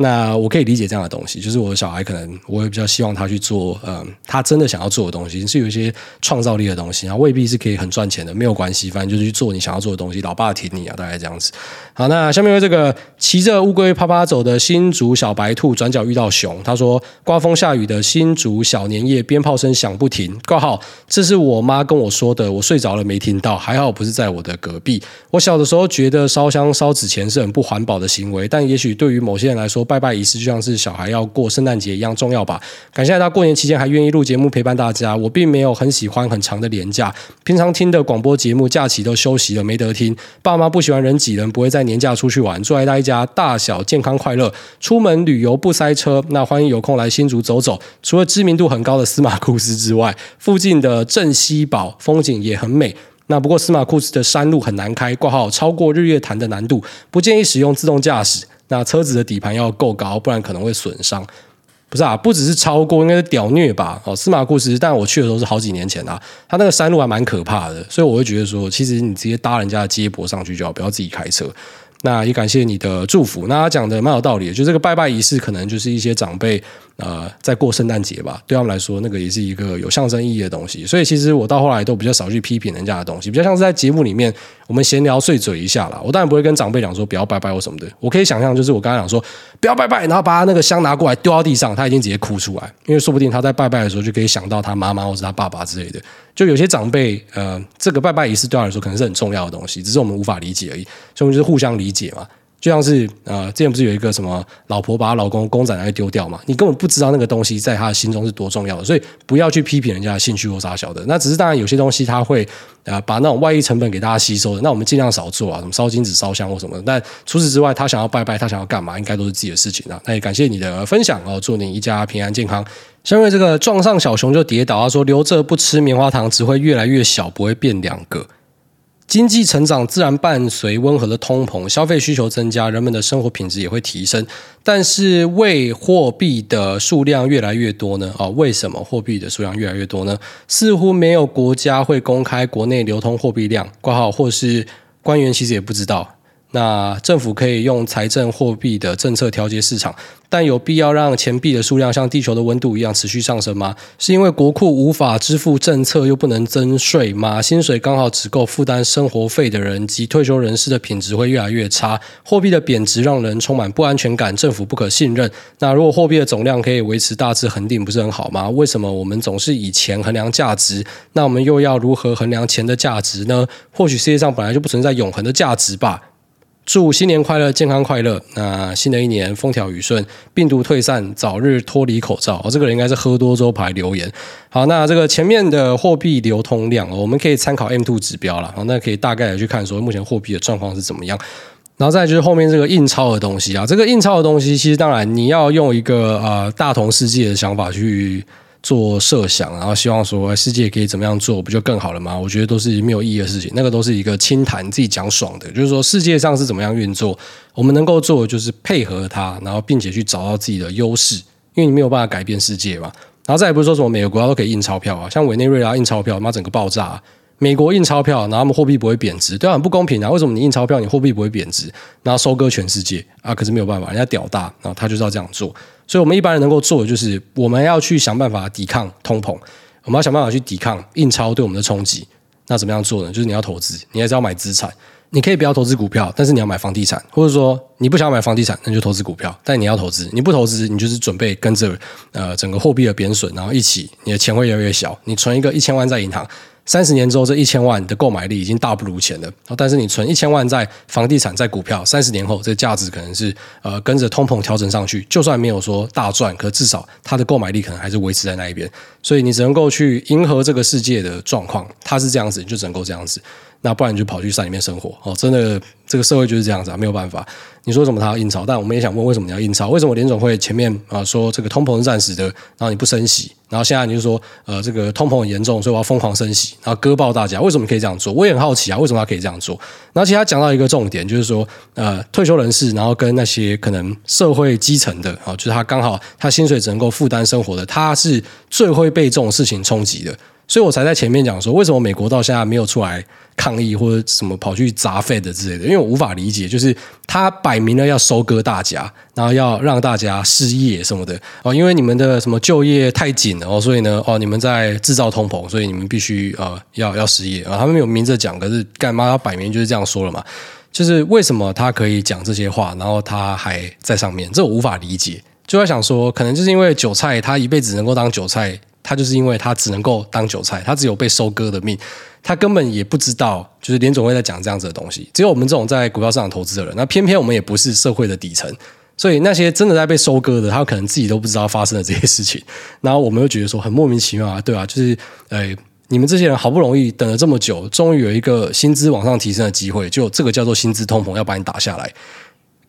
那我可以理解这样的东西，就是我的小孩可能我也比较希望他去做，嗯，他真的想要做的东西，是有一些创造力的东西，然后未必是可以很赚钱的，没有关系，反正就是去做你想要做的东西，老爸挺你啊，大概这样子。好，那下面有这个骑着乌龟趴趴走的新竹小白兔，转角遇到熊，他说，刮风下雨的新竹小年夜，鞭炮声响不停。挂号，这是我妈跟我说的，我睡着了没听到，还好不是在我的隔壁。我小的时候觉得烧香烧纸钱是很不环保的行为，但也许对于某些人来说，拜拜仪式就像是小孩要过圣诞节一样重要吧。感谢他过年期间还愿意录节目陪伴大家。我并没有很喜欢很长的年假，平常听的广播节目假期都休息了没得听。爸妈不喜欢人挤人，不会在年假出去玩。祝大家大小健康快乐，出门旅游不塞车。那欢迎有空来新竹走走。除了知名度很高的司马库斯之外，附近的镇西堡风景也很美。那不过司马库斯的山路很难开，挂号超过日月潭的难度，不建议使用自动驾驶。那车子的底盘要够高，不然可能会损伤。不是啊，不只是超过，应该是屌虐吧？哦，司马库斯，但我去的时候是好几年前啊，他那个山路还蛮可怕的，所以我会觉得说，其实你直接搭人家的接驳上去就好，不要自己开车。那也感谢你的祝福。那他讲的蛮有道理的，就这个拜拜仪式，可能就是一些长辈呃在过圣诞节吧，对他们来说，那个也是一个有象征意义的东西。所以其实我到后来都比较少去批评人家的东西，比较像是在节目里面我们闲聊碎嘴一下啦。我当然不会跟长辈讲说不要拜拜或什么的。我可以想象，就是我刚才讲说不要拜拜，然后把他那个香拿过来丢到地上，他已经直接哭出来，因为说不定他在拜拜的时候就可以想到他妈妈或者他爸爸之类的。就有些长辈呃，这个拜拜仪式对他来说可能是很重要的东西，只是我们无法理解而已。所以我们就是互相理解嘛。就像是呃，之前不是有一个什么老婆把她老公公仔拿去丢掉嘛？你根本不知道那个东西在她的心中是多重要的，所以不要去批评人家的兴趣或啥小的。那只是当然有些东西他会呃把那种外溢成本给大家吸收的，那我们尽量少做啊，什么烧金纸、烧香或什么。但除此之外，他想要拜拜，他想要干嘛，应该都是自己的事情啊。那也感谢你的分享哦，祝你一家平安健康。因为这个撞上小熊就跌倒，他说留着不吃棉花糖只会越来越小，不会变两个。经济成长自然伴随温和的通膨，消费需求增加，人们的生活品质也会提升。但是，为货币的数量越来越多呢？啊，为什么货币的数量越来越多呢？似乎没有国家会公开国内流通货币量挂号，或是官员其实也不知道。那政府可以用财政货币的政策调节市场，但有必要让钱币的数量像地球的温度一样持续上升吗？是因为国库无法支付政策又不能增税吗？薪水刚好只够负担生活费的人及退休人士的品质会越来越差。货币的贬值让人充满不安全感，政府不可信任。那如果货币的总量可以维持大致恒定，不是很好吗？为什么我们总是以钱衡量价值？那我们又要如何衡量钱的价值呢？或许世界上本来就不存在永恒的价值吧。祝新年快乐，健康快乐。那新的一年风调雨顺，病毒退散，早日脱离口罩。哦，这个人应该是喝多之后排留言。好，那这个前面的货币流通量，我们可以参考 M2 指标了。好，那可以大概的去看说目前货币的状况是怎么样。然后再就是后面这个印钞的东西啊，这个印钞的东西，其实当然你要用一个呃大同世界的想法去。做设想，然后希望说世界可以怎么样做，不就更好了吗？我觉得都是没有意义的事情，那个都是一个轻谈，自己讲爽的。就是说世界上是怎么样运作，我们能够做的就是配合它，然后并且去找到自己的优势，因为你没有办法改变世界嘛。然后再也不是说什么每个国家都可以印钞票啊，像委内瑞拉印钞票，妈整个爆炸。美国印钞票，然后他们货币不会贬值，对啊，很不公平啊！为什么你印钞票，你货币不会贬值，然后收割全世界啊？可是没有办法，人家屌大，然后他就是要这样做。所以，我们一般人能够做的就是，我们要去想办法抵抗通膨，我们要想办法去抵抗印钞对我们的冲击。那怎么样做呢？就是你要投资，你还是要买资产。你可以不要投资股票，但是你要买房地产，或者说你不想买房地产，那就投资股票。但你要投资，你不投资，你就是准备跟着呃整个货币的贬损，然后一起，你的钱会越来越小。你存一个一千万在银行。三十年之后，这一千万的购买力已经大不如前了。但是你存一千万在房地产、在股票，三十年后这价值可能是呃跟着通膨调整上去。就算没有说大赚，可至少它的购买力可能还是维持在那一边。所以你只能够去迎合这个世界的状况，它是这样子，你就只能够这样子。那不然你就跑去山里面生活哦，真的这个社会就是这样子啊，没有办法。你说什么他要印钞，但我们也想问，为什么你要印钞？为什么联总会前面啊说这个通膨是暂时的，然后你不升息，然后现在你就说呃这个通膨很严重，所以我要疯狂升息，然后割爆大家，为什么可以这样做？我也很好奇啊，为什么他可以这样做？然后其实他讲到一个重点，就是说呃退休人士，然后跟那些可能社会基层的啊，就是他刚好他薪水只能够负担生活的，他是最会被这种事情冲击的。所以我才在前面讲说，为什么美国到现在没有出来抗议或者什么跑去砸 Fed 之类的？因为我无法理解，就是他摆明了要收割大家，然后要让大家失业什么的哦，因为你们的什么就业太紧了哦，所以呢哦，你们在制造通膨，所以你们必须呃要要失业啊。他们有明着讲，可是干嘛要摆明就是这样说了嘛？就是为什么他可以讲这些话，然后他还在上面？这我无法理解。就在想说，可能就是因为韭菜，他一辈子能够当韭菜。他就是因为他只能够当韭菜，他只有被收割的命，他根本也不知道，就是联总会在讲这样子的东西。只有我们这种在股票市场投资的人，那偏偏我们也不是社会的底层，所以那些真的在被收割的，他可能自己都不知道发生了这些事情。然后我们又觉得说很莫名其妙啊，对啊，就是诶，你们这些人好不容易等了这么久，终于有一个薪资往上提升的机会，就这个叫做薪资通膨要把你打下来。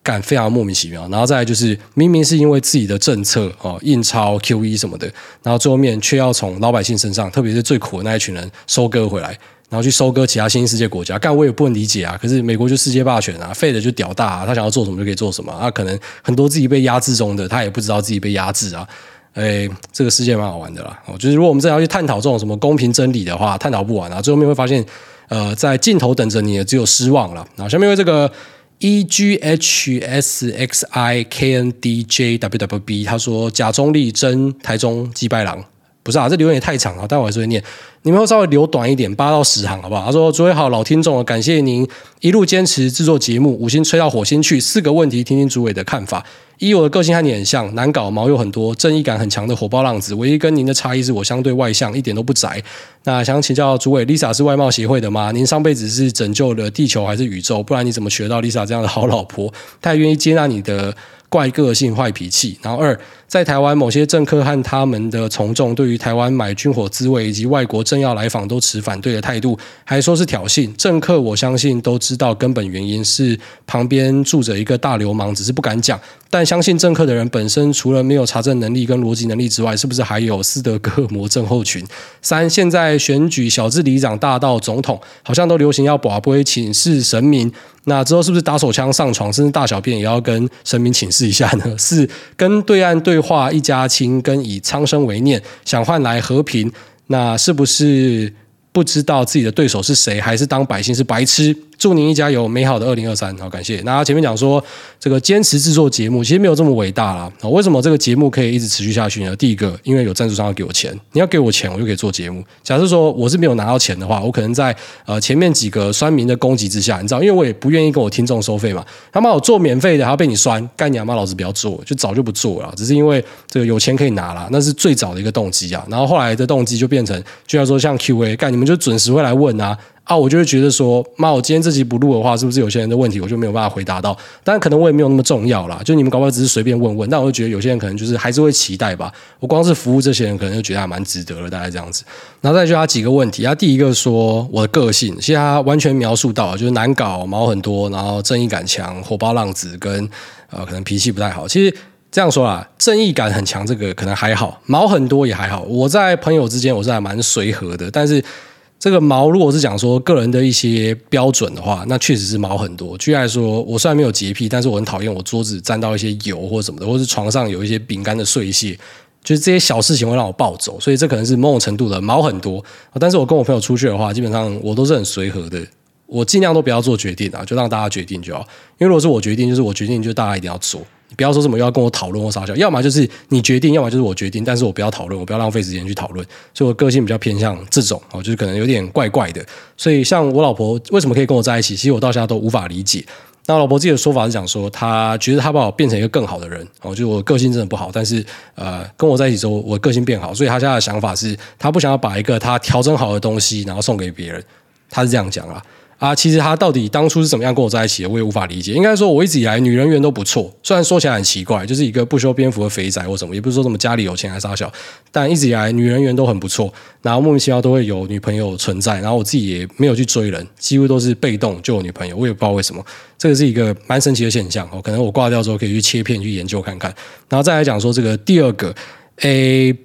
感非常莫名其妙，然后再来就是明明是因为自己的政策哦，印钞 QE 什么的，然后最后面却要从老百姓身上，特别是最苦的那一群人收割回来，然后去收割其他新兴世界国家。干我也不能理解啊，可是美国就世界霸权啊，Fed 就屌大啊，他想要做什么就可以做什么啊。可能很多自己被压制中的，他也不知道自己被压制啊。哎，这个世界蛮好玩的啦。哦，就是如果我们真的要去探讨这种什么公平真理的话，探讨不完啊。最后面会发现，呃，在尽头等着你的只有失望了。然后下面为这个。E G H S X I K N D J W W B，他说甲中立争台中击败狼，不是啊，这留言也太长了，但我还是会念。你们会稍微留短一点，八到十行好不好？他说：“诸位好，老听众，感谢您一路坚持制作节目，五星吹到火星去。四个问题，听听诸位的看法。一，我的个性和你很像，难搞，毛有很多，正义感很强的火爆浪子。唯一跟您的差异是我相对外向，一点都不宅。那想请教诸位，Lisa 是外貌协会的吗？您上辈子是拯救了地球还是宇宙？不然你怎么学到 Lisa 这样的好老婆？她也愿意接纳你的。”怪个性、坏脾气。然后二，在台湾某些政客和他们的从众，对于台湾买军火滋味以及外国政要来访都持反对的态度，还说是挑衅。政客我相信都知道根本原因是旁边住着一个大流氓，只是不敢讲。但相信政客的人本身除了没有查证能力跟逻辑能力之外，是不是还有斯德哥尔摩症候群？三，现在选举小至里长，大到总统，好像都流行要跋杯请示神明。那之后是不是打手枪上床，甚至大小便也要跟神明请示一下呢？四，跟对岸对化一家亲，跟以苍生为念，想换来和平，那是不是不知道自己的对手是谁，还是当百姓是白痴？祝您一家有美好的二零二三，好，感谢。那前面讲说这个坚持制作节目，其实没有这么伟大啦。为什么这个节目可以一直持续下去呢？第一个，因为有赞助商要给我钱，你要给我钱，我就可以做节目。假设说我是没有拿到钱的话，我可能在呃前面几个酸民的攻击之下，你知道，因为我也不愿意跟我听众收费嘛。他妈我做免费的还要被你酸，干你妈老子不要做，就早就不做了。只是因为这个有钱可以拿了，那是最早的一个动机啊。然后后来的动机就变成，就像说像 Q&A，干你们就准时会来问啊。啊，我就会觉得说，妈，我今天这集不录的话，是不是有些人的问题我就没有办法回答到？当然，可能我也没有那么重要啦，就你们搞不好只是随便问问。但我就觉得有些人可能就是还是会期待吧。我光是服务这些人，可能就觉得还蛮值得了，大概这样子。然后再就他几个问题，他第一个说我的个性，其实他完全描述到就是难搞、毛很多，然后正义感强、火爆浪子，跟呃可能脾气不太好。其实这样说啦，正义感很强，这个可能还好；毛很多也还好。我在朋友之间我是还蛮随和的，但是。这个毛，如果是讲说个人的一些标准的话，那确实是毛很多。举例来说，我虽然没有洁癖，但是我很讨厌我桌子沾到一些油或什么的，或是床上有一些饼干的碎屑，就是这些小事情会让我暴走。所以这可能是某种程度的毛很多。但是我跟我朋友出去的话，基本上我都是很随和的，我尽量都不要做决定啊，就让大家决定就好。因为如果是我决定，就是我决定，就大家一定要做。不要说什么又要跟我讨论或撒娇，要么就是你决定，要么就是我决定，但是我不要讨论，我不要浪费时间去讨论。所以我个性比较偏向这种哦，就是可能有点怪怪的。所以像我老婆为什么可以跟我在一起，其实我到现在都无法理解。那老婆自己的说法是讲说，她觉得她把我变成一个更好的人哦，就是我个性真的不好，但是呃跟我在一起之后，我个性变好，所以她现在的想法是，她不想要把一个她调整好的东西然后送给别人，她是这样讲啊。啊，其实他到底当初是怎么样跟我在一起的，我也无法理解。应该说，我一直以来女人缘都不错，虽然说起来很奇怪，就是一个不修边幅的肥宅或什么，也不是说什么家里有钱还是啥小，但一直以来女人缘都很不错，然后莫名其妙都会有女朋友存在，然后我自己也没有去追人，几乎都是被动就有女朋友，我也不知道为什么，这个是一个蛮神奇的现象哦。可能我挂掉之后可以去切片去研究看看，然后再来讲说这个第二个，诶，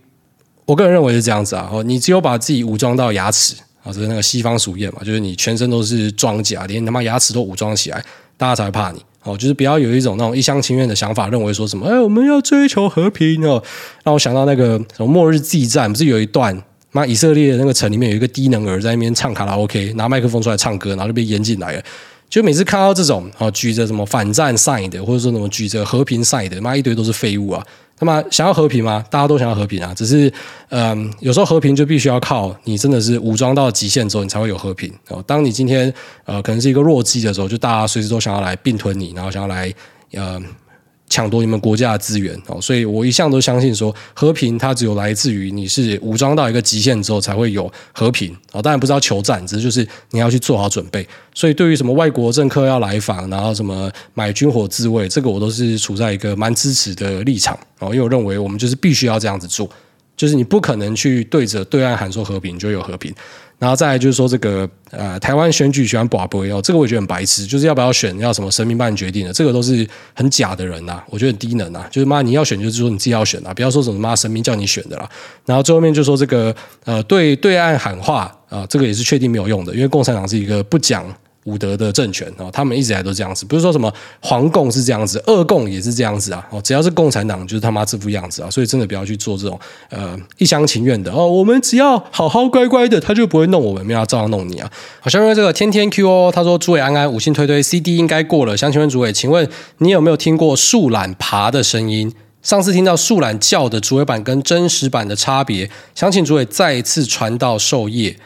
我个人认为是这样子啊，哦，你只有把自己武装到牙齿。啊，这是那个西方俗谚嘛，就是你全身都是装甲，连他妈牙齿都武装起来，大家才会怕你。哦，就是不要有一种那种一厢情愿的想法，认为说什么，哎，我们要追求和平哦。让我想到那个什么末日纪战，不是有一段，妈以色列的那个城里面有一个低能儿在那边唱卡拉 OK，拿麦克风出来唱歌，然后就被淹进来了。就每次看到这种哦，举着什么反战 sign 的，或者说什么举着和平 sign 的，妈一堆都是废物啊。那么想要和平吗？大家都想要和平啊，只是，嗯，有时候和平就必须要靠你真的是武装到极限之后，你才会有和平哦。当你今天呃可能是一个弱鸡的时候，就大家随时都想要来并吞你，然后想要来嗯。抢夺你们国家的资源哦，所以我一向都相信说，和平它只有来自于你是武装到一个极限之后才会有和平哦。当然不是要求战，只是就是你要去做好准备。所以对于什么外国政客要来访，然后什么买军火自卫，这个我都是处在一个蛮支持的立场哦，因为我认为我们就是必须要这样子做，就是你不可能去对着对岸喊说和平就有和平。然后再来就是说这个呃，台湾选举喜欢跋杯哦，这个我觉得很白痴，就是要不要选要什么神明帮你决定的，这个都是很假的人呐、我觉得很低能啊，就是妈你要选就是说你自己要选啊，不要说什么妈神明叫你选的啦。然后最后面就说这个呃对对岸喊话啊、呃，这个也是确定没有用的，因为共产党是一个不讲武德的政权哦，他们一直以来都这样子，不是说什么皇共是这样子，二共也是这样子啊。哦，只要是共产党，就是他妈这副样子啊。所以真的不要去做这种呃一厢情愿的哦。我们只要好好乖乖的，他就不会弄我们，没有照样弄你啊。好，下面这个天天 Q 哦，他说：“诸位安安，五星推推 CD 应该过了。想请问诸位，请问你有没有听过树懒爬的声音？上次听到树懒叫的主委版跟真实版的差别，想请诸位再一次传道授业。”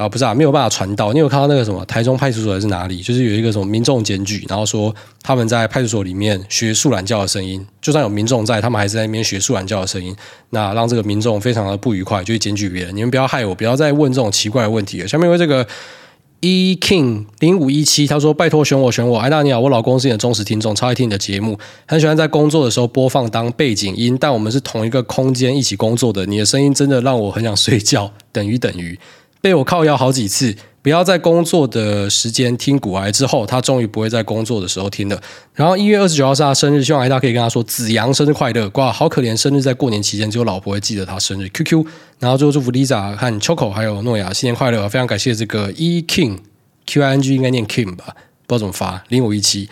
啊，不是啊，没有办法传到。你有看到那个什么台中派出所还是哪里？就是有一个什么民众检举，然后说他们在派出所里面学树懒叫的声音，就算有民众在，他们还是在那边学树懒叫的声音，那让这个民众非常的不愉快，就去检举别人。你们不要害我，不要再问这种奇怪的问题了。下面为这个 E King 零五一七，他说：“拜托选我选我，艾大你好，我老公是你的忠实听众，超爱听你的节目，很喜欢在工作的时候播放当背景音，但我们是同一个空间一起工作的，你的声音真的让我很想睡觉，等于等于。”被我靠腰好几次，不要在工作的时间听股癌之后，他终于不会在工作的时候听了。然后一月二十九号是他生日，希望大家可以跟他说子阳生日快乐。哇好可怜，生日在过年期间，只有老婆会记得他生日。QQ，然后最后祝福 Lisa 和 Choco 还有诺亚新年快乐，非常感谢这个 E King Q I N G 应该念 King 吧，不知道怎么发零五一七。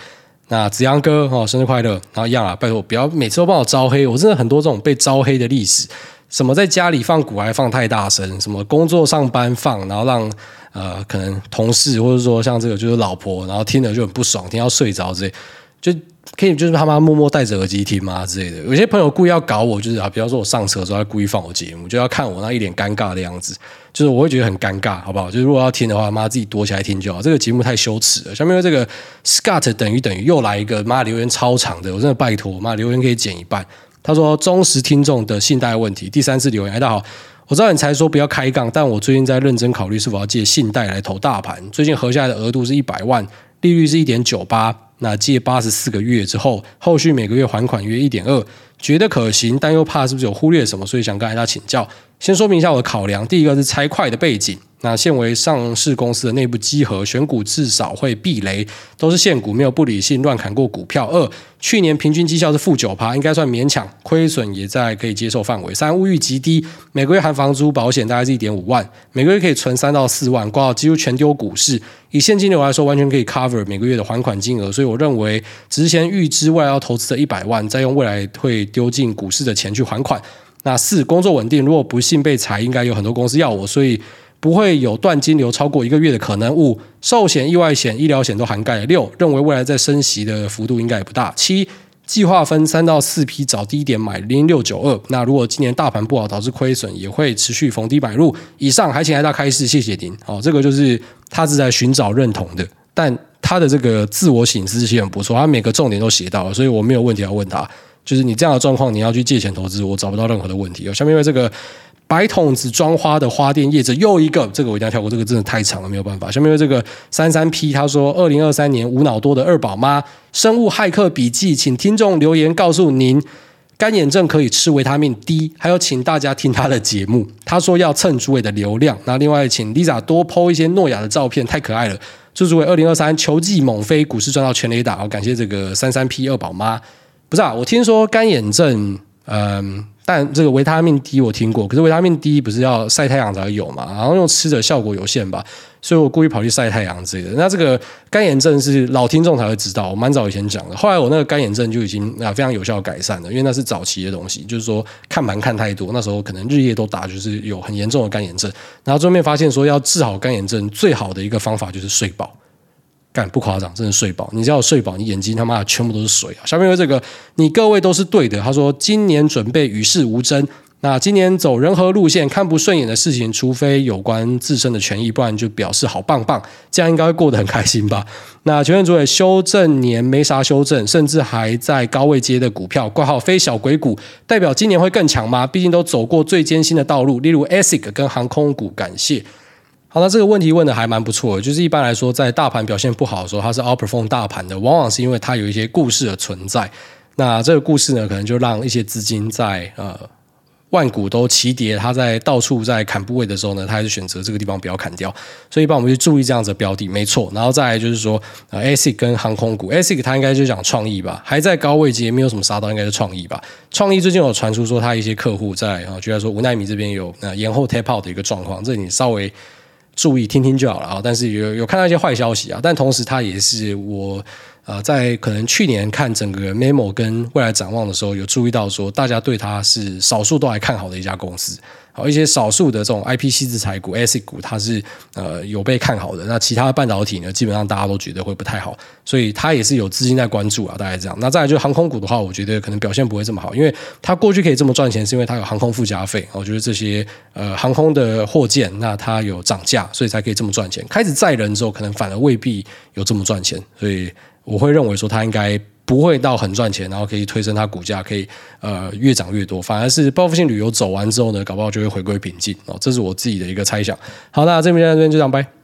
那子阳哥哦，生日快乐！然后一样啊，拜托不要每次都帮我招黑，我真的很多这种被招黑的历史。什么在家里放鼓还放太大声，什么工作上班放，然后让呃可能同事或者说像这个就是老婆，然后听了就很不爽，听到睡着之类，就可以就是他妈默默戴着耳机听吗之类的。有些朋友故意要搞我，就是啊，比方说我上车的时候他故意放我节目，就要看我那一脸尴尬的样子，就是我会觉得很尴尬，好不好？就是如果要听的话，妈自己躲起来听就好。这个节目太羞耻了。下面这个 Scott 等于等于又来一个妈留言超长的，我真的拜托妈留言可以剪一半。他说：“忠实听众的信贷问题，第三次留言。大家好，我知道你才说不要开杠，但我最近在认真考虑是否要借信贷来投大盘。最近合下来的额度是一百万，利率是一点九八。那借八十四个月之后，后续每个月还款约一点二，觉得可行，但又怕是不是有忽略什么，所以想跟大家请教。先说明一下我的考量，第一个是财会的背景。”那现为上市公司的内部稽核，选股至少会避雷，都是现股，没有不理性乱砍过股票。二，去年平均绩效是负九趴，应该算勉强，亏损也在可以接受范围。三，物欲极低，每个月含房租、保险大概是一点五万，每个月可以存三到四万，挂到几乎全丢股市。以现金流来说，完全可以 cover 每个月的还款金额，所以我认为只是先预支未来要投资的一百万，再用未来会丢进股市的钱去还款。那四，工作稳定，如果不幸被裁，应该有很多公司要我，所以。不会有断金流超过一个月的可能。五、寿险、意外险、医疗险都涵盖了。六、认为未来在升息的幅度应该也不大。七、计划分三到四批找低点买零六九二。那如果今年大盘不好导致亏损，也会持续逢低买入。以上还请来大开示，谢谢您。好，这个就是他是在寻找认同的，但他的这个自我省思其实很不错，他每个重点都写到了，所以我没有问题要问他。就是你这样的状况，你要去借钱投资，我找不到任何的问题。下面因为这个。白筒子装花的花店业者又一个，这个我一定要跳过，这个真的太长了，没有办法。下面有这个三三 P，他说二零二三年无脑多的二宝妈生物骇客笔记，请听众留言告诉您，干眼症可以吃维他命 D，还有请大家听他的节目。他说要蹭诸位的流量，那另外请 Lisa 多 po 一些诺亚的照片，太可爱了。祝诸位二零二三球技猛飞，股市赚到全垒打。好，感谢这个三三 P 二宝妈。不是啊，我听说干眼症，嗯。但这个维他命 D 我听过，可是维他命 D 不是要晒太阳才有嘛？然后用吃的效果有限吧，所以我故意跑去晒太阳之类的。那这个干眼症是老听众才会知道，我蛮早以前讲的。后来我那个干眼症就已经啊非常有效改善了，因为那是早期的东西，就是说看盘看太多，那时候可能日夜都打，就是有很严重的干眼症。然后后面发现说要治好干眼症，最好的一个方法就是睡饱。不夸张，真的睡饱。你只要睡饱，你眼睛他妈的全部都是水啊！下面有这个，你各位都是对的。他说，今年准备与世无争。那今年走人和路线，看不顺眼的事情，除非有关自身的权益，不然就表示好棒棒。这样应该会过得很开心吧？那全院主委修正年没啥修正，甚至还在高位接的股票挂号非小鬼股，代表今年会更强吗？毕竟都走过最艰辛的道路，例如 ASIC 跟航空股。感谢。好，那这个问题问的还蛮不错的，就是一般来说，在大盘表现不好的时候，它是 outperform 大盘的，往往是因为它有一些故事的存在。那这个故事呢，可能就让一些资金在呃万股都齐跌，它在到处在砍部位的时候呢，它还是选择这个地方不要砍掉。所以一般我们就注意这样子的标的，没错。然后再来就是说，，ASIC 跟航空股，ASIC 它应该就讲创意吧，还在高位阶，没有什么杀到，应该是创意吧。创意最近有传出说，它一些客户在啊，就在说无奈米这边有呃延后 tap out 的一个状况，这你稍微。注意听听就好了啊。但是有有看到一些坏消息啊，但同时它也是我。呃，在可能去年看整个 Memo 跟未来展望的时候，有注意到说，大家对它是少数都还看好的一家公司。好，一些少数的这种 IP 矽智财股、ASIC 股，它是呃有被看好的。那其他的半导体呢，基本上大家都觉得会不太好，所以它也是有资金在关注啊，大概这样。那再来就是航空股的话，我觉得可能表现不会这么好，因为它过去可以这么赚钱，是因为它有航空附加费。我觉得这些呃航空的货件，那它有涨价，所以才可以这么赚钱。开始载人之后，可能反而未必有这么赚钱，所以。我会认为说它应该不会到很赚钱，然后可以推升它股价，可以呃越涨越多。反而是报复性旅游走完之后呢，搞不好就会回归平静哦。这是我自己的一个猜想。好，那这边这边就这样拜。